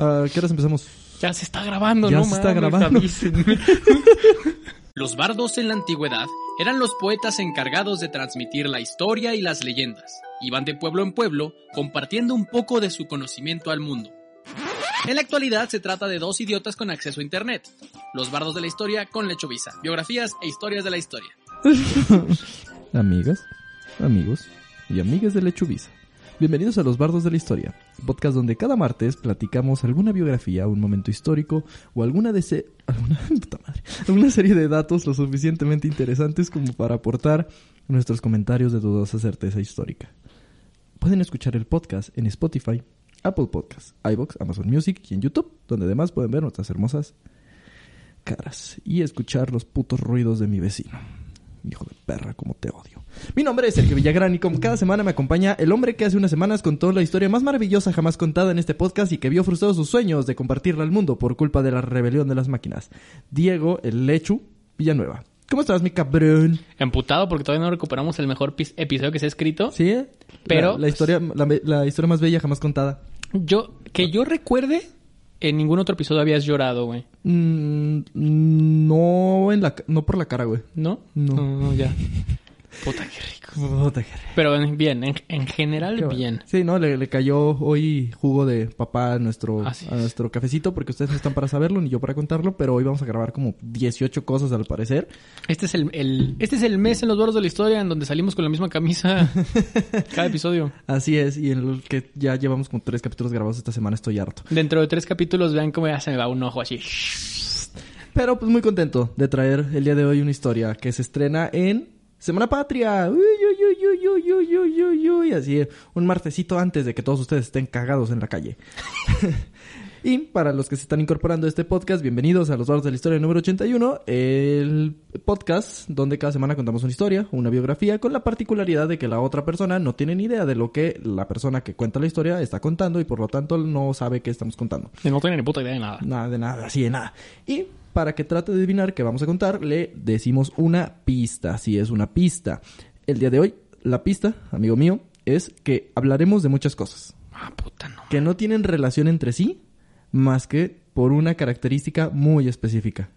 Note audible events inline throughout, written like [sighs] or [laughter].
¿A qué horas empezamos? Ya se está grabando, Ya ¿no? se está mames, grabando. [laughs] Los bardos en la antigüedad eran los poetas encargados de transmitir la historia y las leyendas. Iban de pueblo en pueblo compartiendo un poco de su conocimiento al mundo. En la actualidad se trata de dos idiotas con acceso a internet. Los bardos de la historia con Lechovisa. Biografías e historias de la historia. [laughs] Amigas, amigos y amigas de Lechuvisa. Bienvenidos a Los Bardos de la Historia, podcast donde cada martes platicamos alguna biografía, un momento histórico o alguna de alguna, [laughs] puta madre, serie de datos lo suficientemente interesantes como para aportar nuestros comentarios de dudosa certeza histórica. Pueden escuchar el podcast en Spotify, Apple Podcasts, iBox, Amazon Music y en YouTube, donde además pueden ver nuestras hermosas caras y escuchar los putos ruidos de mi vecino. Hijo de perra, como te odio. Mi nombre es Sergio Villagrán y como cada semana me acompaña el hombre que hace unas semanas contó la historia más maravillosa jamás contada en este podcast y que vio frustrados sus sueños de compartirla al mundo por culpa de la rebelión de las máquinas. Diego, el Lechu Villanueva. ¿Cómo estás, mi cabrón? Emputado porque todavía no recuperamos el mejor pis- episodio que se ha escrito. ¿Sí? eh? Pero- La, la historia, la, la historia más bella jamás contada. Yo, que yo recuerde, en ningún otro episodio habías llorado, güey. Mm, no, en la, no por la cara, güey. ¿No? No. ya. [laughs] Puta, qué rico. Puta que- Pero en- bien, en, en general, Qué bueno. bien. Sí, no, le, le cayó hoy jugo de papá a nuestro, Así a es. nuestro cafecito porque ustedes no están para saberlo ni yo para contarlo, pero hoy vamos a grabar como 18 cosas al parecer. Este es el, el- este es el mes en los bardos de la historia en donde salimos con la misma camisa [laughs] cada episodio. Así es, y en el que ya llevamos como tres capítulos grabados esta semana, estoy harto. Dentro de tres capítulos, vean cómo ya se me va un ojo así. Pero pues muy contento de traer el día de hoy una historia que se estrena en Semana Patria, uy, uy, uy, uy, uy, uy, uy, así, eh, un martesito antes de que todos ustedes estén cagados en la calle. [laughs] y para los que se están incorporando a este podcast, bienvenidos a Los Barros de la Historia número 81, el podcast donde cada semana contamos una historia, una biografía, con la particularidad de que la otra persona no tiene ni idea de lo que la persona que cuenta la historia está contando y por lo tanto no sabe qué estamos contando. Y no tiene ni puta idea de nada. Nada, de nada, así de nada. Y para que trate de adivinar qué vamos a contar, le decimos una pista. Si es una pista. El día de hoy, la pista, amigo mío, es que hablaremos de muchas cosas Ah, puta, no. que no tienen relación entre sí más que por una característica muy específica.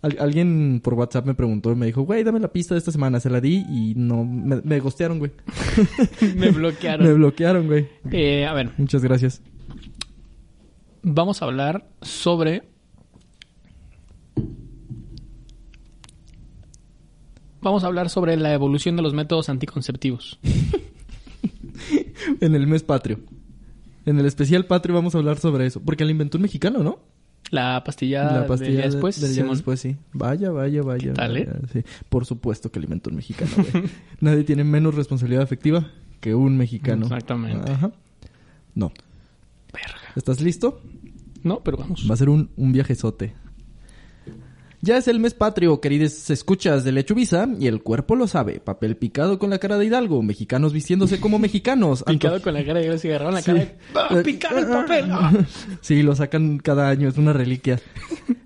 Al- alguien por WhatsApp me preguntó y me dijo, güey, dame la pista de esta semana. Se la di y no, me, me gostearon, güey. [laughs] Me bloquearon. [laughs] Me bloquearon, güey. Eh, a ver, Muchas gracias. Vamos a hablar sobre. Vamos a hablar sobre la evolución de los métodos anticonceptivos. [laughs] En el mes patrio. En el especial patrio vamos a hablar sobre eso. Porque la inventó un mexicano, ¿no? La pastilla, la del pastilla día de- después. del día Simón. después, sí. Vaya, vaya, vaya. tal, eh? vaya, sí. Por supuesto que alimentó un mexicano, güey. [laughs] Nadie tiene menos responsabilidad afectiva que un mexicano. Exactamente. Ajá. No. Verga. ¿Estás listo? No, pero vamos. Va a ser un, un viajezote. Ya es el mes patrio, queridos escuchas de Lechuvisa, y el cuerpo lo sabe. Papel picado con la cara de Hidalgo, mexicanos vistiéndose como [laughs] mexicanos. Picado con la cara de se agarraron la Sí. cara. de- ¡Ah, ¡Picado el papel! ¡Ah! Sí, lo sacan cada año, es una reliquia. [laughs]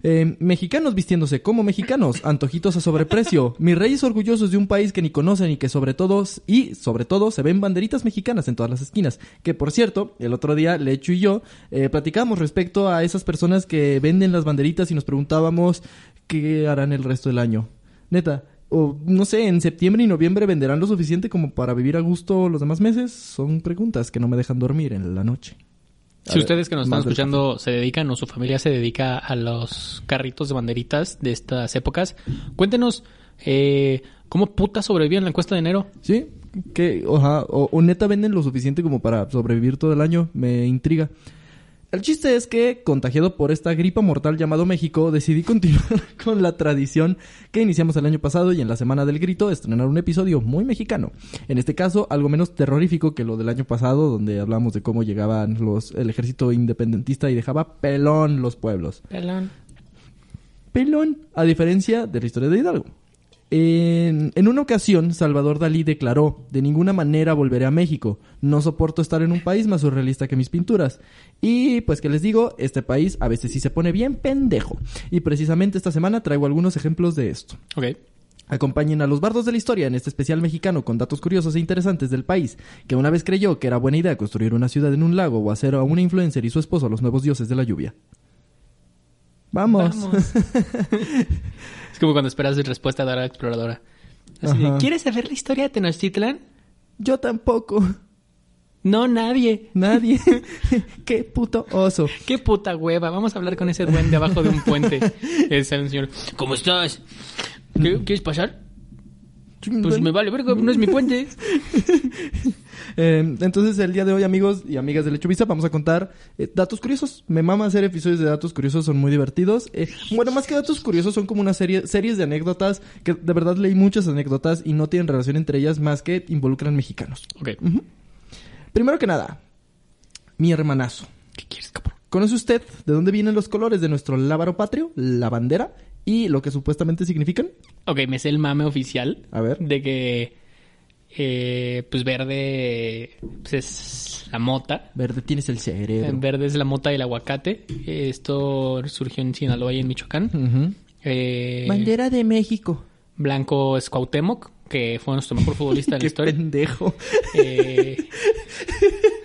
Eh, mexicanos vistiéndose como mexicanos, antojitos a sobreprecio. Mis reyes orgullosos de un país que ni conocen y que sobre todo, y sobre todo se ven banderitas mexicanas en todas las esquinas. Que por cierto, el otro día Lechu y yo eh, platicábamos respecto a esas personas que venden las banderitas y nos preguntábamos qué harán el resto del año. Neta. O no sé, en septiembre y noviembre venderán lo suficiente como para vivir a gusto los demás meses. Son preguntas que no me dejan dormir en la noche. A Si ver, ustedes que nos están escuchando se dedican o su familia se dedica a los carritos de banderitas de estas épocas, cuéntenos eh, cómo puta sobreviven la encuesta de enero. Sí, que oja, o, o neta venden lo suficiente como para sobrevivir todo el año, me intriga. El chiste es que, contagiado por esta gripa mortal llamado México, decidí [laughs] continuar con la tradición que iniciamos el año pasado y en la Semana del Grito estrenar un episodio muy mexicano. En este caso, algo menos terrorífico que lo del año pasado, donde hablamos de cómo llegaban los, el ejército independentista y dejaba pelón los pueblos. pelón, a diferencia de la historia de Hidalgo. En, en una ocasión, Salvador Dalí declaró, de ninguna manera volveré a México, no soporto estar en un país más surrealista que mis pinturas. Y pues que les digo, este país a veces sí se pone bien pendejo. Y precisamente esta semana traigo algunos ejemplos de esto. Ok. Acompañen a los bardos de la historia en este especial mexicano con datos curiosos e interesantes del país, que una vez creyó que era buena idea construir una ciudad en un lago o hacer a una influencer y su esposo los nuevos dioses de la lluvia. Vamos. Vamos. [laughs] como cuando esperas respuesta de la exploradora. Así de. ¿Quieres saber la historia de Tenochtitlan? Yo tampoco. No, nadie. Nadie. [laughs] [laughs] Qué puto oso. Qué puta hueva. Vamos a hablar con ese duende abajo de un puente. [laughs] Es un señor. ¿Cómo estás? ¿Qué- ¿Quieres pasar? Pues me vale verga, no es mi puente. [laughs] Eh, entonces, el día de hoy, amigos y amigas de Lechuvisa, vamos a contar eh, datos curiosos. Me mama hacer episodios de datos curiosos, son muy divertidos. Eh, bueno, más que datos curiosos, son como una serie, series de anécdotas que de verdad leí muchas anécdotas y no tienen relación entre ellas más que involucran mexicanos. Ok. Primero que nada, mi hermanazo. ¿Qué quieres, cabrón? ¿Conoce usted de dónde vienen los colores de nuestro lábaro patrio, la bandera, y lo que supuestamente significan? Ok, me sé el mame oficial. A ver. De que, eh, pues verde pues es la mota. Verde tienes el cerebro. Verde es la mota y el aguacate. Esto surgió en Sinaloa y en Michoacán. Eh, Bandera de México. Blanco es Cuauhtémoc, que fue nuestro mejor futbolista de la [laughs] Qué historia. pendejo. Eh, [laughs]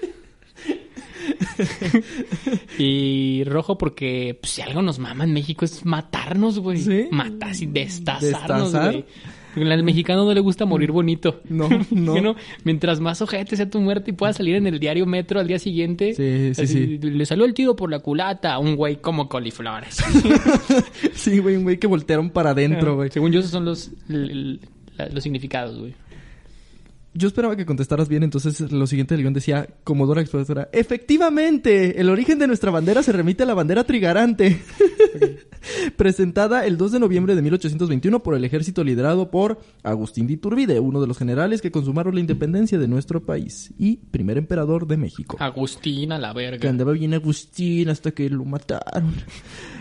[laughs] y rojo porque pues, si algo nos mama en México es matarnos, güey. ¿Sí? Matar, y destazarnos, ¿Destazar? güey. Porque Al mexicano no le gusta morir bonito. No, [laughs] no. Mientras más ojete sea tu muerte y pueda salir en el diario Metro al día siguiente. Sí, sí, así, Le salió el tiro por la culata a un güey como coliflores. [laughs] Sí, güey, un güey que voltearon para adentro, güey. Según yo, esos son los, los significados, güey. Yo esperaba que contestaras bien, entonces lo siguiente del guion decía, Comodora Explosora, efectivamente, el origen de nuestra bandera se remite a la bandera trigarante, [laughs] presentada el 2 de noviembre de 1821 por el ejército liderado por Agustín de Iturbide, uno de los generales que consumaron la independencia de nuestro país y primer emperador de México. Agustín a la Que verga. andaba bien Agustín hasta que lo mataron.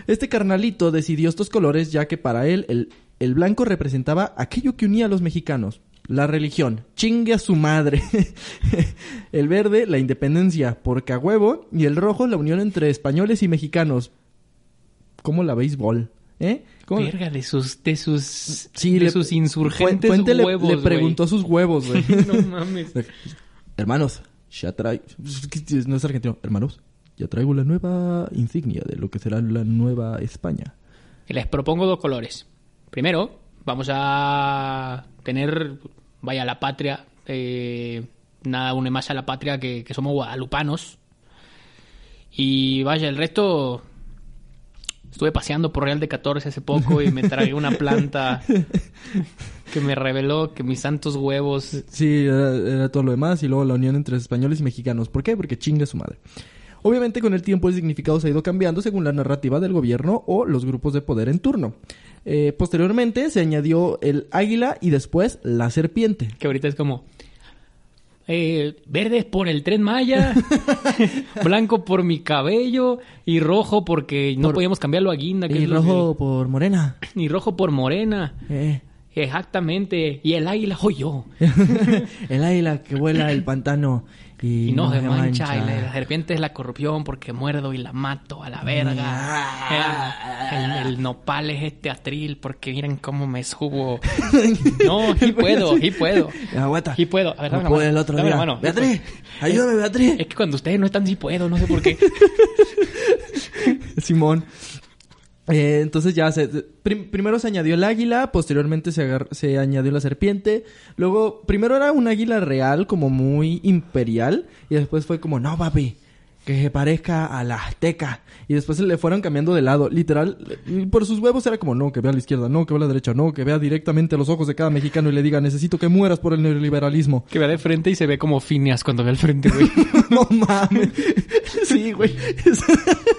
Este carnalito decidió estos colores ya que para él el, el blanco representaba aquello que unía a los mexicanos. La religión, chingue a su madre. [laughs] el verde, la independencia, porque a huevo. Y el rojo, la unión entre españoles y mexicanos. ¿Cómo la béisbol? ¿Eh? ¿Cómo- Verga, de sus, de sus, Sí, de le- sus insurgentes Fuente le- huevos, le, preguntó a sus huevos, güey. [laughs] no mames. [laughs] Hermanos, ya traigo... No es argentino. Hermanos, ya traigo la nueva insignia de lo que será la nueva España. Les propongo dos colores. Primero, vamos a tener, vaya, la patria. eh, nada une más a la patria que, que somos guadalupanos. Y vaya, el resto. Estuve paseando por Real de 14 hace poco y me tragué una planta [laughs] que me reveló que mis santos huevos. Sí, era, era todo lo demás y luego la unión entre españoles y mexicanos. ¿Por qué? Porque chinga su madre. Obviamente con el tiempo el significado se ha ido cambiando según la narrativa del gobierno o los grupos de poder en turno. Eh, posteriormente se añadió el águila y después la serpiente. Que ahorita es como. eh, verde por el tren Maya, [laughs] blanco por mi cabello y rojo porque no Por- podíamos cambiarlo a guinda. que Y rojo por morena. y rojo por morena. Eh. Exactamente. Y el águila soy yo. [laughs] el águila que vuela el pantano y, Y no se mancha. Y la, la serpiente es la corrupción porque muerdo y la mato a la verga. El, el nopal es este atril porque miren cómo me subo. [laughs] No, sí puedo, sí puedo. Aguanta. Sí puedo. A ver, No dame mano, el otro dame la mano. Beatriz, ayúdame, Beatriz. Es que cuando ustedes no están, sí puedo, no sé por qué. [laughs] Simón. Eh, entonces ya se, prim- primero se añadió el águila, posteriormente se, agar- se añadió la serpiente, luego primero era un águila real como muy imperial y después fue como no papi que se parezca a la azteca y después se le fueron cambiando de lado, literal por sus huevos era como no que vea a la izquierda, no que vea a la derecha, no que vea directamente a los ojos de cada mexicano y le diga necesito que mueras por el neoliberalismo. Que vea de frente y se ve como Phineas cuando ve al frente, güey. [laughs] no mames. Sí, güey. [laughs]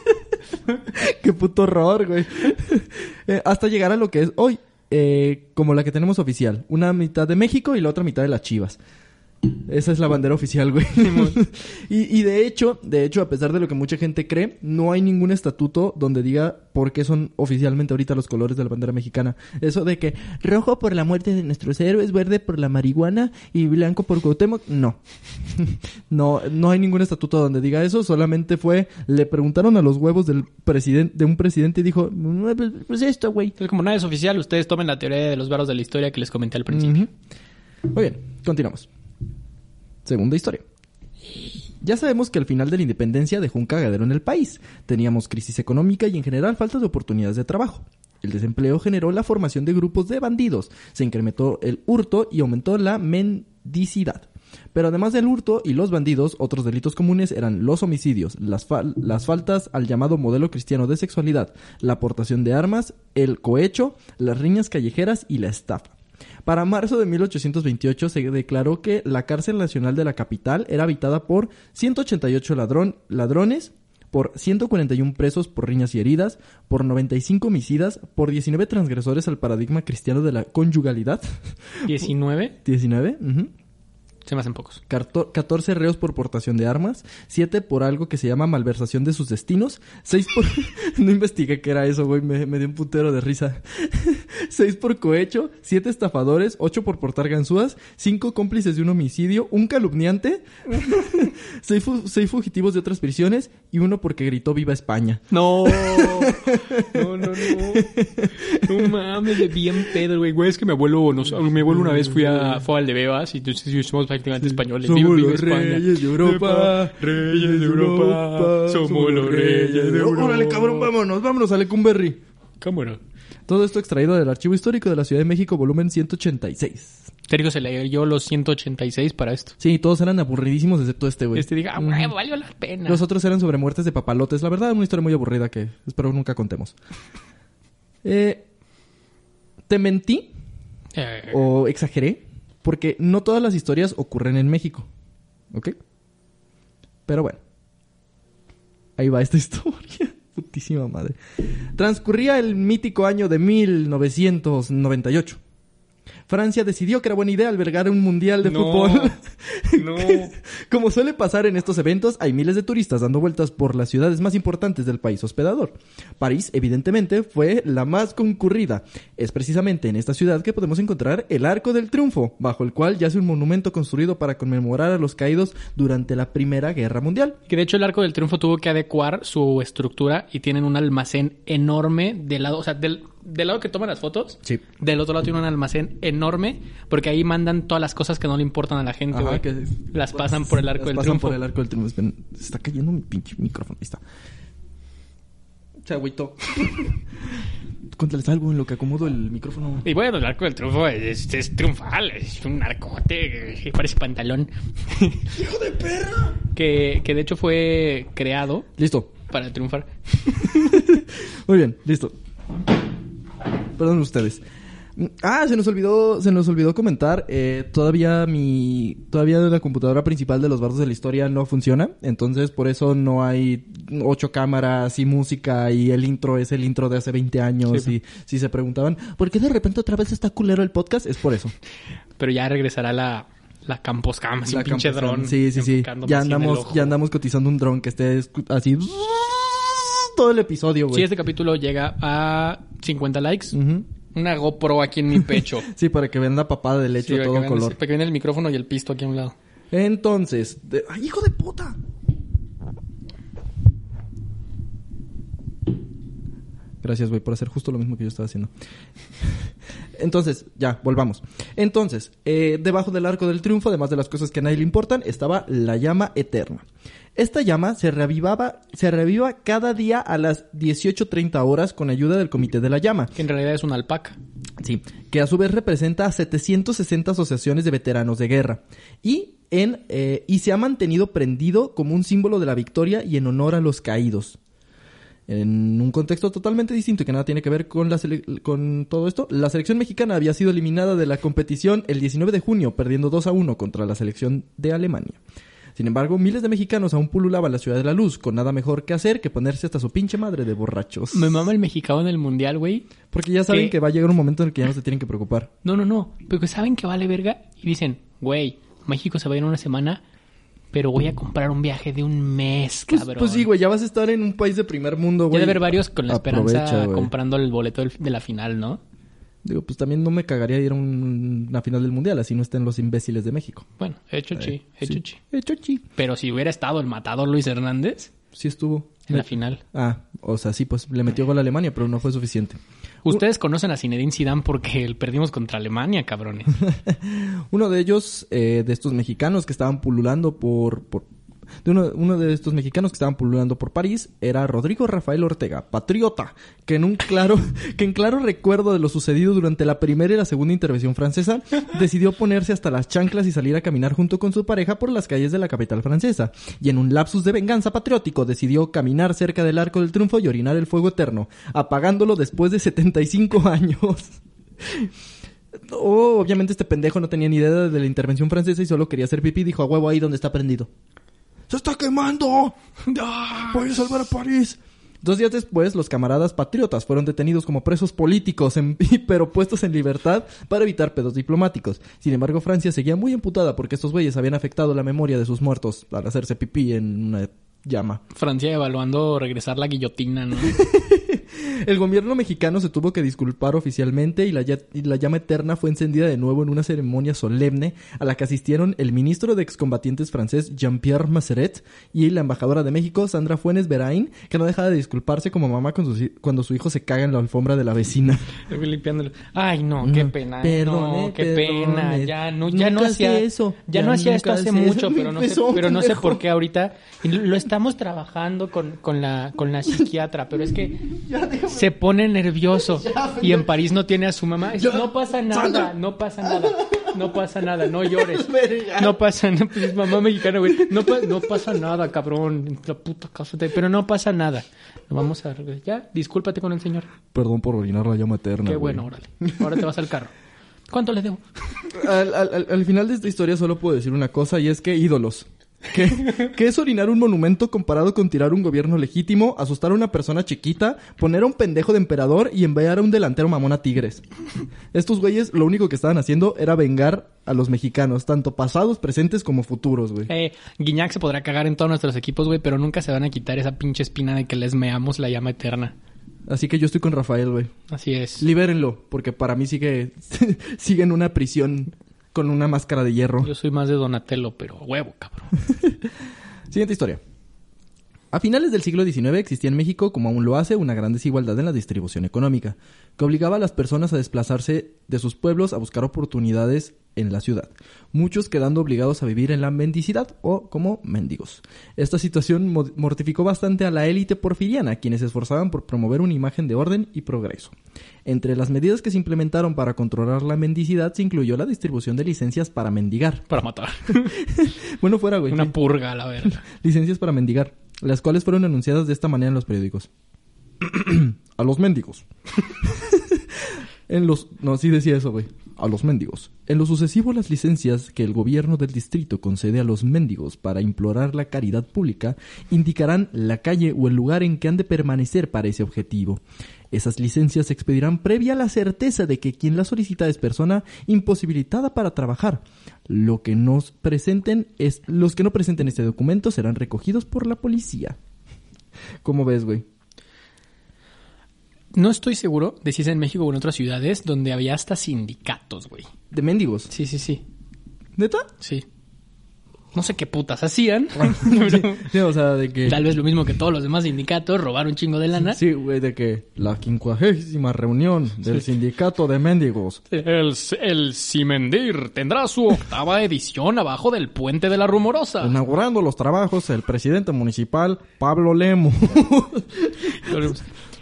[laughs] Qué puto horror, güey. [laughs] Eh, hasta llegar a lo que es hoy, eh, como la que tenemos oficial. Una mitad de México y la otra mitad de las Chivas. Esa es la bandera oficial, güey. [laughs] [laughs] y, y de hecho, de hecho, a pesar de lo que mucha gente cree, no hay ningún estatuto donde diga por qué son oficialmente ahorita los colores de la bandera mexicana. Eso de que rojo por la muerte de nuestros héroes, verde por la marihuana y blanco por Cuauhtémoc, no. [laughs] no, no hay ningún estatuto donde diga eso, solamente fue, le preguntaron a los huevos del presidente, de un presidente y dijo, "Mm, pues, pues esto, güey. Como nada es oficial, ustedes tomen la teoría de los barros de la historia que les comenté al principio. Muy bien, continuamos. Segunda historia. Ya sabemos que al final de la independencia dejó un cagadero en el país. Teníamos crisis económica y en general falta de oportunidades de trabajo. El desempleo generó la formación de grupos de bandidos, se incrementó el hurto y aumentó la mendicidad. Pero además del hurto y los bandidos, otros delitos comunes eran los homicidios, las, las faltas al llamado modelo cristiano de sexualidad, la aportación de armas, el cohecho, las riñas callejeras y la estafa. Para marzo de 1828 se declaró que la cárcel nacional de la capital era habitada por 188 ladrón- ladrones, por 141 presos por riñas y heridas, por 95 homicidas, por 19 transgresores al paradigma cristiano de la conyugalidad. 19, 19, [laughs] ujú. Se me hacen pocos. Carto- 14 reos por portación de armas, 7 por algo que se llama malversación de sus destinos, 6 por... [laughs] no investigué qué era eso, güey, me, me dio un putero de risa. [laughs] 6 por cohecho, 7 estafadores, 8 por portar ganzúas, 5 cómplices de un homicidio, un calumniante, [laughs] 6 fugitivos de otras prisiones y uno porque gritó viva España. No, no, no, no. No mames, de bien pedo, güey. Güey, es que mi abuelo, nos, mi abuelo una vez fui a, fue al de Bebas y entonces somos prácticamente. Somos los España. reyes de Europa. Reyes de Europa. Somos los reyes de Europa. Órale, cabrón, vámonos, vámonos a Lecumberri. Cámara. Todo esto extraído del Archivo Histórico de la Ciudad de México, volumen 186. Sergio se leyó los 186 para esto. Sí, todos eran aburridísimos excepto este, güey. Este diga, ah, güey, valió la pena. Los otros eran sobre muertes de papalotes. La verdad, una historia muy aburrida que espero nunca contemos. Eh, te mentí Eh, o exageré porque no todas las historias ocurren en México. ¿Ok? Pero bueno. Ahí va esta [laughs] historia. Putísima madre. Transcurría el mítico año de 1998. Francia decidió que era buena idea albergar un mundial de No. fútbol. no. [laughs] Como suele pasar en estos eventos, hay miles de turistas dando vueltas por las ciudades más importantes del país hospedador. París, evidentemente, fue la más concurrida. Es precisamente en esta ciudad que podemos encontrar el Arco del Triunfo, bajo el cual yace un monumento construido para conmemorar a los caídos durante la Primera Guerra Mundial. Que de hecho el Arco del Triunfo tuvo que adecuar su estructura y tienen un almacén enorme del lado, o sea, del, del lado que toman las fotos. Sí. Del otro lado tiene un almacén enorme porque ahí mandan todas las cosas que no le importan a la gente, güey. Las pasan por el Arco las del pasan Triunfo. por el Arco del Triunfo. Esperen, se está cayendo mi pinche micrófono. Ahí está. Chagüito. [laughs] Cuéntales algo en lo que acomodo el micrófono. Y bueno, el Arco del Triunfo es, es triunfal, es un arcote que parece pantalón. [laughs] ¡Hijo de perra! que, que de hecho fue creado Listo. para triunfar. [laughs] Muy bien, listo. Perdón ustedes. Ah, se nos olvidó, se nos olvidó comentar. eh, todavía mi, todavía la computadora principal de los bardos de la historia no funciona, entonces por eso no hay ocho cámaras y música y el intro es el intro de hace 20 años Sí. y si se preguntaban por qué de repente otra vez está culero el podcast es por eso. Pero ya regresará la, la Campos Cam, un pinche dron. Sí, sí, sí. Ya andamos, ya andamos cotizando un dron que esté así todo el episodio, Si güey. este capítulo llega a 50 likes, una GoPro aquí en mi pecho. [laughs] Sí, para que vean la papada de leche Sí, todo vean- color. Para que vean el micrófono y el pisto aquí a un lado. Entonces, de- ¡ay, hijo de puta! Gracias, güey, por hacer justo lo mismo que yo estaba haciendo. [laughs] Entonces, ya, volvamos. Entonces, eh, debajo del arco del triunfo, además de las cosas que a nadie le importan, estaba la llama eterna. Esta llama se reavivaba, se reaviva cada día a las 18.30 horas con ayuda del Comité de la Llama. Que en realidad es una alpaca. Sí, que a su vez representa a 760 asociaciones de veteranos de guerra. Y, en, eh, y se ha mantenido prendido como un símbolo de la victoria y en honor a los caídos. En un contexto totalmente distinto y que nada tiene que ver con, la con todo esto, la selección mexicana había sido eliminada de la competición el 19 de junio, perdiendo 2 a 1 contra la selección de Alemania. Sin embargo, miles de mexicanos aún pululaban la ciudad de la luz, con nada mejor que hacer que ponerse hasta su pinche madre de borrachos. Me mama el mexicano en el mundial, güey. Porque ya saben que va a llegar un momento en el que ya no se tienen que preocupar. No, no, no. Pero que saben que vale verga y dicen, güey, México se va a ir en una semana, pero voy a comprar un viaje de un mes, Pues, cabrón. pues sí, güey, ya vas a estar en un país de primer mundo, Ya güey. de haber varios con la Aprovecha, esperanza comprando el boleto de la final, ¿no? Digo, pues también no me cagaría ir a un- una final del mundial, así no estén los imbéciles de México. Bueno, hecho chi, Eh, hecho sí. chi. Hecho chi. Pero si hubiera estado el matador Luis Hernández Sí estuvo. en la final. Ah, o sea, sí, pues le metió gol a Alemania, pero no fue suficiente. Ustedes conocen a Zinedine Zidane porque perdimos contra Alemania, cabrones. [laughs] Uno de ellos, eh, de estos mexicanos que estaban pululando por... por de uno, uno de estos mexicanos que estaban pululando por París era Rodrigo Rafael Ortega, patriota, que en un claro, [laughs] que en claro recuerdo de lo sucedido durante la primera y la segunda intervención francesa, [laughs] decidió ponerse hasta las chanclas y salir a caminar junto con su pareja por las calles de la capital francesa. Y en un lapsus de venganza patriótico decidió caminar cerca del Arco del Triunfo y orinar el fuego eterno, apagándolo después de 75 [laughs] años. Oh, obviamente este pendejo no tenía ni idea de la intervención francesa y solo quería hacer pipí. Dijo a huevo ahí donde está prendido. ¡Se está quemando! ¡Voy a salvar a París! Dos días después, los camaradas patriotas fueron detenidos como presos políticos, en- [laughs] pero puestos en libertad para evitar pedos diplomáticos. Sin embargo, Francia seguía muy emputada porque estos güeyes habían afectado la memoria de sus muertos al hacerse pipí en una llama. Francia evaluando regresar la guillotina, ¿no? [laughs] El gobierno mexicano se tuvo que disculpar oficialmente y la, ya- y la llama eterna fue encendida de nuevo en una ceremonia solemne a la que asistieron el ministro de excombatientes francés Jean-Pierre Masseret y la embajadora de México Sandra Fuentes Berain, que no dejaba de disculparse como mamá con hi- cuando su hijo se caga en la alfombra de la vecina. [laughs] Limpiándolo. Ay, no, qué No, pena. perdone, no, qué pena. perdone. Ya no, ya no Nunca hacía hacía eso. Ya, Ya no hacía esto hace mucho, [laughs] eso. pero no sé, Empezó, pero no sé pendejo. por qué ahorita lo estamos trabajando con, con la con la [laughs] psiquiatra, pero es que [laughs] se pone nervioso [laughs] y en París no tiene a su mamá. No pasa nada, no pasa nada. No pasa nada, no llores. [laughs] No pasa nada, pues, mamá mexicana, güey. No, pa- no pasa nada, cabrón. La puta casa de- Pero no pasa nada. Lo vamos a. Ya, discúlpate con el señor. Perdón por orinar la llama eterna. Qué güey. bueno, órale. Ahora te vas al carro. ¿Cuánto le debo? Al, al- al- al final de esta historia solo puedo decir una cosa y es que ídolos. ¿Qué, qué es orinar un monumento comparado con tirar un gobierno legítimo, asustar a una persona chiquita, poner a un pendejo de emperador y enviar a un delantero mamón a Tigres? Estos güeyes lo único que estaban haciendo era vengar a los mexicanos, tanto pasados, presentes como futuros, güey. Eh, Guiñac se podrá cagar en todos nuestros equipos, güey, pero nunca se van a quitar esa pinche espina de que les meamos la llama eterna. Así que yo estoy con Rafael, güey. Así es. Libérenlo, porque para mí sigue, [laughs] sigue en una prisión con una máscara de hierro. Yo soy más de Donatello, pero huevo, cabrón. [laughs] Siguiente historia. A finales del siglo XIX existía en México, como aún lo hace, una gran desigualdad en la distribución económica, que obligaba a las personas a desplazarse de sus pueblos a buscar oportunidades en la ciudad, muchos quedando obligados a vivir en la mendicidad o como mendigos. Esta situación mo- mortificó bastante a la élite porfiriana, quienes se esforzaban por promover una imagen de orden y progreso. Entre las medidas que se implementaron para controlar la mendicidad se incluyó la distribución de licencias para mendigar. Para matar. [laughs] Bueno, fuera, güey. Una purga, la verga. [laughs] licencias para mendigar, las cuales fueron anunciadas de esta manera en los periódicos. [clears throat] a los mendigos. [laughs] en los... No, sí decía eso, güey. A los mendigos. En lo sucesivo, las licencias que el gobierno del distrito concede a los mendigos para implorar la caridad pública indicarán la calle o el lugar en que han de permanecer para ese objetivo. Esas licencias se expedirán previa a la certeza de que quien la solicita es persona imposibilitada para trabajar. Lo que nos presenten es, los que no presenten este documento serán recogidos por la policía. [laughs] ¿Cómo ves, güey? No estoy seguro de si es en México o en otras ciudades donde había hasta sindicatos, güey. De mendigos. Sí, sí, sí. ¿Neta? Sí. No sé qué putas hacían. [laughs] [laughs] pero Sí, o sea, de que... tal vez lo mismo que todos los demás sindicatos, robar un chingo de lana. Sí, güey, de que la quincuagésima reunión del sindicato de mendigos. El, el Cimendir tendrá su octava edición abajo del puente de la Rumorosa. Inaugurando los trabajos el presidente municipal Pablo Lemo.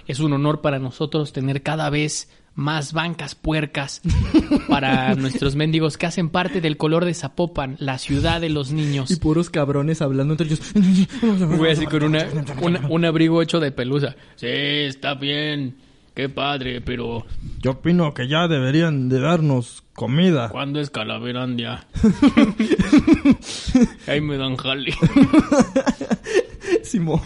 Es un honor para nosotros tener cada vez más bancas puercas [laughs] para nuestros mendigos que hacen parte del color de Zapopan, la ciudad de los niños. y puros cabrones hablando entre ellos. Voy así con una, una- un abrigo hecho de pelusa. Sí, está bien. Qué padre, pero Yo opino que ya deberían de darnos comida. ¿cuándo es Calaverandia? [laughs] Ahí me dan jale. [laughs] Simón.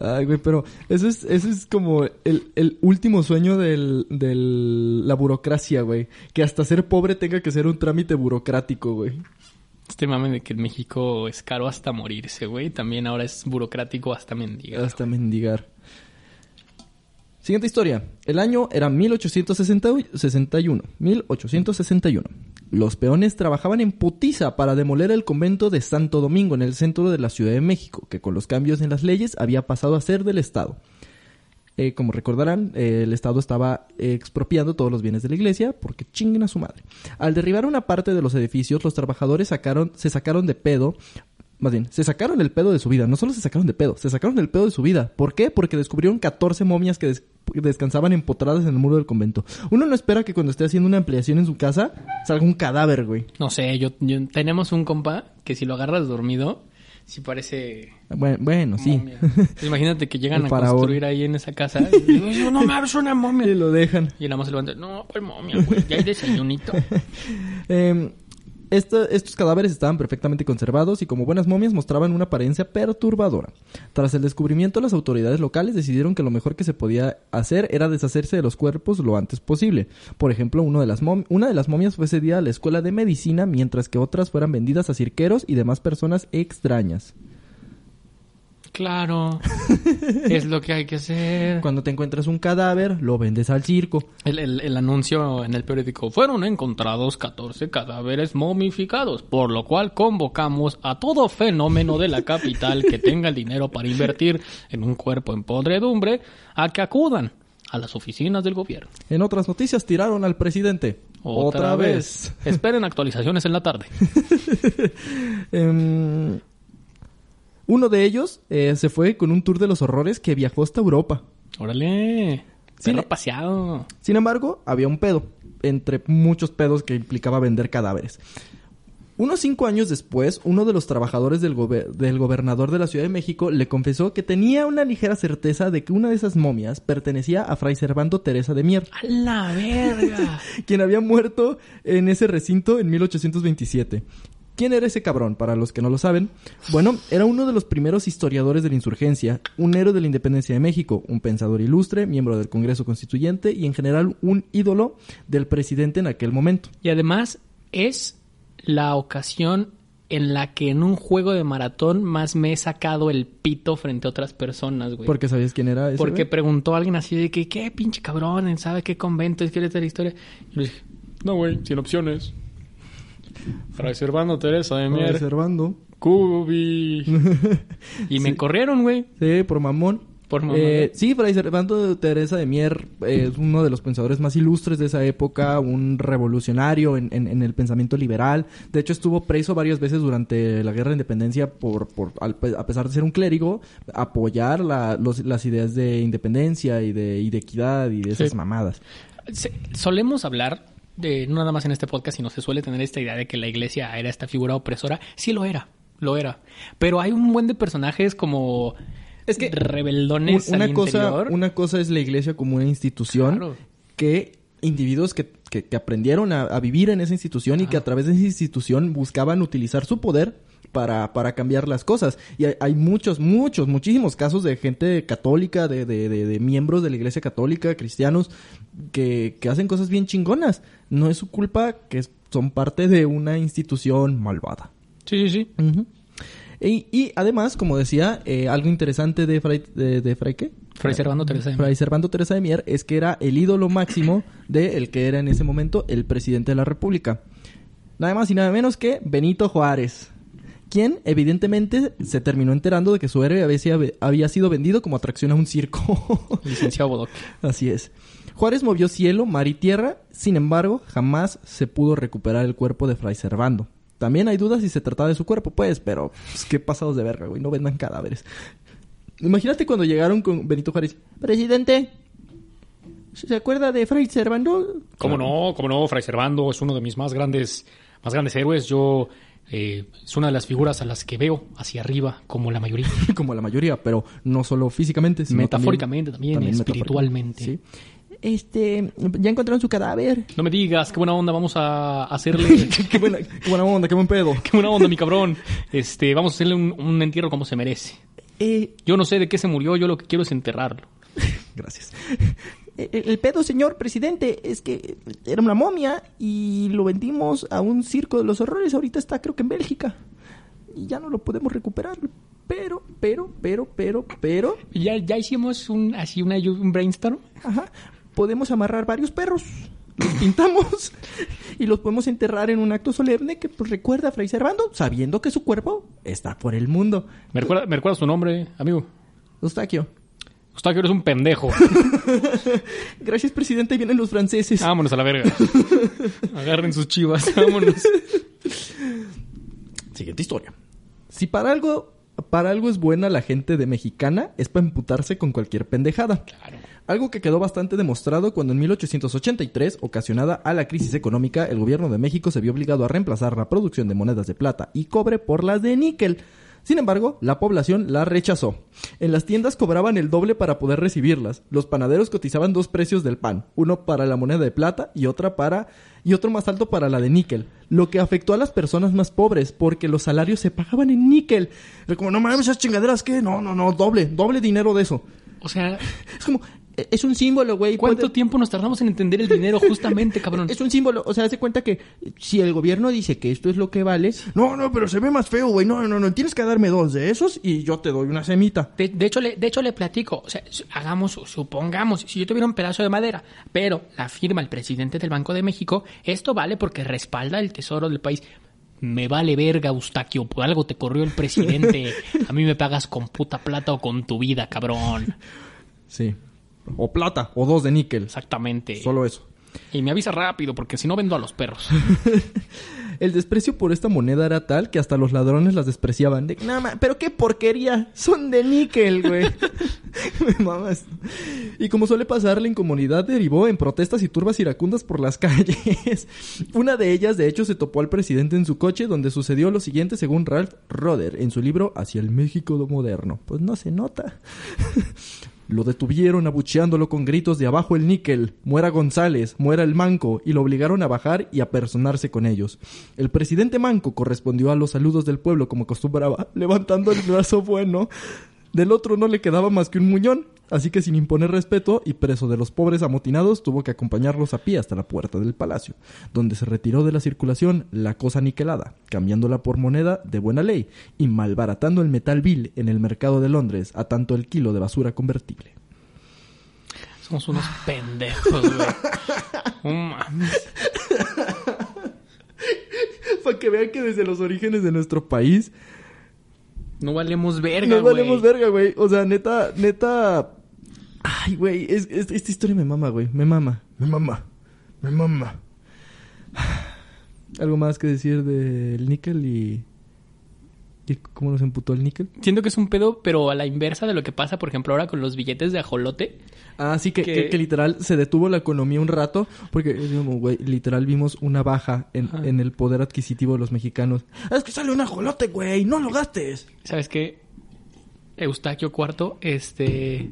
Ay, güey, pero eso es, eso es como el, el último sueño del, del, la burocracia, güey. Que hasta ser pobre tenga que ser un trámite burocrático, güey. Este mame de que en México es caro hasta morirse, güey. También ahora es burocrático hasta mendigar. Hasta mendigar. Siguiente historia. El año era 1861. 1861. Los peones trabajaban en putiza para demoler el convento de Santo Domingo en el centro de la Ciudad de México, que con los cambios en las leyes había pasado a ser del Estado. Eh, como recordarán, eh, el Estado estaba expropiando todos los bienes de la iglesia porque chinguen a su madre. Al derribar una parte de los edificios, los trabajadores sacaron, se sacaron de pedo más bien, se sacaron el pedo de su vida. No solo se sacaron de pedo, se sacaron el pedo de su vida. ¿Por qué? Porque descubrieron 14 momias que des- descansaban empotradas en el muro del convento. Uno no espera que cuando esté haciendo una ampliación en su casa salga un cadáver, güey. No sé, yo, yo- tenemos un compa que si lo agarras dormido, sí parece Bueno, bueno sí. Pues [laughs] imagínate que llegan a construir ahí en esa casa. Y yo, no mames, una [laughs] Y momia. lo dejan. Y nada más se levanta. No, pues momia, güey. Ya hay desayunito. [laughs] Eh, estos cadáveres estaban perfectamente conservados y como buenas momias mostraban una apariencia perturbadora. Tras el descubrimiento, las autoridades locales decidieron que lo mejor que se podía hacer era deshacerse de los cuerpos lo antes posible. Por ejemplo, una de las momias fue cedida a la escuela de medicina, mientras que otras fueran vendidas a cirqueros y demás personas extrañas. Claro. [laughs] es lo que hay que hacer. Cuando te encuentras un cadáver, lo vendes al circo. El, el- el anuncio en el periódico. Fueron encontrados 14 cadáveres momificados, por lo cual convocamos a todo fenómeno de la capital que tenga el dinero para invertir en un cuerpo en podredumbre a que acudan a las oficinas del gobierno. En otras noticias tiraron al presidente. Esperen actualizaciones en la tarde. [laughs] Em, uno de ellos eh, se fue con un tour de los horrores que viajó hasta Europa. Órale. Le- paseado. Sin embargo, había un pedo, entre muchos pedos que implicaba vender cadáveres. Unos cinco años después, uno de los trabajadores del, gobe- del gobernador de la Ciudad de México le confesó que tenía una ligera certeza de que una de esas momias pertenecía a Fray Servando Teresa de Mier, ¡A la verga! [laughs] quien había muerto en ese recinto en 1827. ¿Quién era ese cabrón? Para los que no lo saben. Bueno, era uno de los primeros historiadores de la insurgencia, un héroe de la independencia de México, un pensador ilustre, miembro del Congreso Constituyente y en general un ídolo del presidente en aquel momento. Y además es la ocasión en la que en un juego de maratón más me he sacado el pito frente a otras personas, güey. Porque sabías quién era ese. Porque güey? preguntó a alguien así de que, ¿qué pinche cabrón? ¿Sabe qué convento es? ¿Quiere la historia? Y le dije, no, güey, sin opciones. Fray Servando Teresa de Fray Mier, Servando. Cubi. [laughs] y me Sí. corrieron, güey. Sí, por mamón. Por mamón. Eh, sí, Fray Servando Teresa de Mier eh, es uno de los pensadores más ilustres de esa época, un revolucionario en, en- en el pensamiento liberal. De hecho, estuvo preso varias veces durante la Guerra de Independencia por, por al- a pesar de ser un clérigo, apoyar la- los- las ideas de independencia y de, y de equidad y de esas Sí. mamadas. Se- solemos hablar de, no nada más en este podcast, sino se suele tener esta idea de que la iglesia era esta figura opresora. Sí lo era, lo era. Pero hay un buen de personajes como Es que rebeldones Un- una al cosa, interior. una cosa es la iglesia como una institución Claro. que individuos que, que- que aprendieron a, a vivir en esa institución y que a través de esa institución buscaban utilizar su poder para, para cambiar las cosas. Y hay, hay muchos, muchos, muchísimos casos de gente católica, de, de, de- de miembros de la iglesia católica, cristianos, que, que hacen cosas bien chingonas. No es su culpa que son parte de una institución malvada. Sí, sí, sí. Y, y además, como decía, eh, algo interesante de Fray, de, de Fray ¿qué? Fray Servando Teresa de Mier. Fray Servando Teresa de Mier es que era el ídolo máximo de el que era en ese momento el presidente de la República. Nada más y nada menos que Benito Juárez. Quien evidentemente se terminó enterando de que su héroe había, sido- había sido vendido como atracción a un circo. Licenciado Bodoque. [laughs] Así es. Juárez movió cielo, mar y tierra, sin embargo, jamás se pudo recuperar el cuerpo de Fray Servando. También hay dudas si se trataba de su cuerpo, pues, pero pues, qué pasados de verga, güey, no vendan cadáveres. Imagínate cuando llegaron con Benito Juárez. Presidente, ¿se acuerda de Fray Servando? ¿Cómo no? ¿Cómo no? Fray Servando es uno de mis más grandes, más grandes héroes. Yo eh, es una de las figuras a las que veo hacia arriba, como la mayoría. [laughs] Como la mayoría, pero no solo físicamente, sino Metafóricamente también, espiritualmente. metafóricamente, sí. Este, ya encontraron su cadáver. No me digas, qué buena onda, vamos a hacerle... [laughs] qué, buena, qué buena onda, qué buen pedo. [laughs] qué buena onda, mi cabrón. Este, vamos a hacerle un, un entierro como se merece. Eh, Yo no sé de qué se murió, yo lo que quiero es enterrarlo. [laughs] Gracias. El, el pedo, señor presidente, es que era una momia y lo vendimos a un circo de los horrores. Ahorita está, creo que en Bélgica. Y ya no lo podemos recuperar. Pero, pero, pero, pero, pero, Ya, ya hicimos un, así una, un brainstorm. ajá, podemos amarrar varios perros. Los pintamos y los podemos enterrar en un acto solemne que pues, recuerda a Fray Servando, sabiendo que su cuerpo está por el mundo. ¿Me recuerda, me recuerda su nombre, amigo? Eustaquio. Eustaquio, eres un pendejo. [laughs] Gracias, presidente. Vienen los franceses. Vámonos a la verga. [laughs] Agarren sus chivas, vámonos. Siguiente historia. Si para algo, para algo es buena la gente de mexicana, es para emputarse con cualquier pendejada. Algo que quedó bastante demostrado cuando en 1883, ocasionada a la crisis económica, el gobierno de México se vio obligado a reemplazar la producción de monedas de plata y cobre por las de níquel. Sin embargo, la población la rechazó. En las tiendas cobraban el doble para poder recibirlas. Los panaderos cotizaban dos precios del pan, uno para la moneda de plata y otra para y otro más alto para la de níquel, lo que afectó a las personas más pobres porque los salarios se pagaban en níquel. Era como no mames esas chingaderas que no, no, no, doble, doble dinero de eso. O sea, [laughs] Es como es un símbolo, güey. ¿cuánto puede- tiempo nos tardamos en entender el dinero justamente, [laughs] cabrón? Es un símbolo, o sea, haz de cuenta que si el gobierno dice que esto es lo que vale, no, no, pero se ve más feo, güey. No, no, no, tienes que darme dos de esos y yo te doy una semita. De, de hecho, le, de hecho, le platico. O sea, hagamos, supongamos, si yo tuviera un pedazo de madera, pero la firma el presidente del Banco de México, esto vale porque respalda el tesoro del país. Me vale verga, Eustaquio, por algo te corrió el presidente. [laughs] A mí me pagas con puta plata o con tu vida, cabrón. Sí. O plata, o dos de níquel. Exactamente. Solo eso. Y me avisa rápido, porque si no vendo a los perros. [laughs] El desprecio por esta moneda era tal que hasta los ladrones las despreciaban. De, "No, ma- pero qué porquería. Son de níquel, güey. [laughs] Me mamas. Y como suele pasar, la incomodidad derivó en protestas y turbas iracundas por las [laughs] calles. Una de ellas, de hecho, se topó al presidente en su coche, donde sucedió lo siguiente según Ralph Roder en su libro Hacia el México moderno. Pues no se nota. Lo detuvieron abucheándolo con gritos de abajo el níquel, muera González, muera el manco, y lo obligaron a bajar y a personarse con ellos. El presidente manco correspondió a los saludos del pueblo como acostumbraba, [laughs] levantando el brazo bueno. Del otro no le quedaba más que un muñón, así que sin imponer respeto y preso de los pobres amotinados, tuvo que acompañarlos a pie hasta la puerta del palacio, donde se retiró de la circulación la cosa niquelada, cambiándola por moneda de buena ley y malbaratando el metal vil en el mercado de Londres a tanto el kilo de basura convertible. Somos unos pendejos, güey. Mames. [laughs] Para que vean que desde los orígenes de nuestro país No valemos verga, güey. valemos verga, güey. O sea, neta, neta. Ay, güey, es- es- esta historia me mama, güey. Me mama. Me mama. Me mama. [sighs] ¿Algo más que decir del níquel y. y cómo nos emputó el níquel? Siento que es un pedo, pero a la inversa de lo que pasa, por ejemplo, ahora con los billetes de ajolote. Ah, sí, que, Que- que- que literal se detuvo la economía un rato, porque, güey, literal vimos una baja en, en el poder adquisitivo de los mexicanos. Es que sale un ajolote, güey, no lo gastes. ¿Sabes qué? Eustaquio Cuarto, este.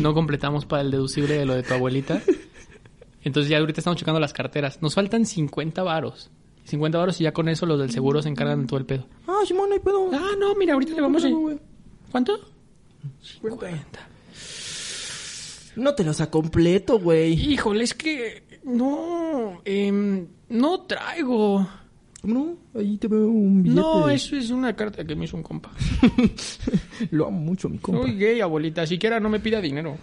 No completamos para el deducible de lo de tu abuelita. [laughs] Entonces ya ahorita estamos checando las carteras. Nos faltan 50 varos. 50 varos y ya con eso los del seguro se encargan de todo el pedo. Ah, Simón, no hay pedo. Ah, no, mira, ahorita le vamos a... ¿Cuánto? 50. No te los ha completo, güey. Híjole, es que... No, em, no traigo. No, ahí te veo un billete. No, eso es una carta que me hizo un compa. [laughs] Lo amo mucho, mi compa. Soy gay, abuelita. Siquiera no me pida dinero.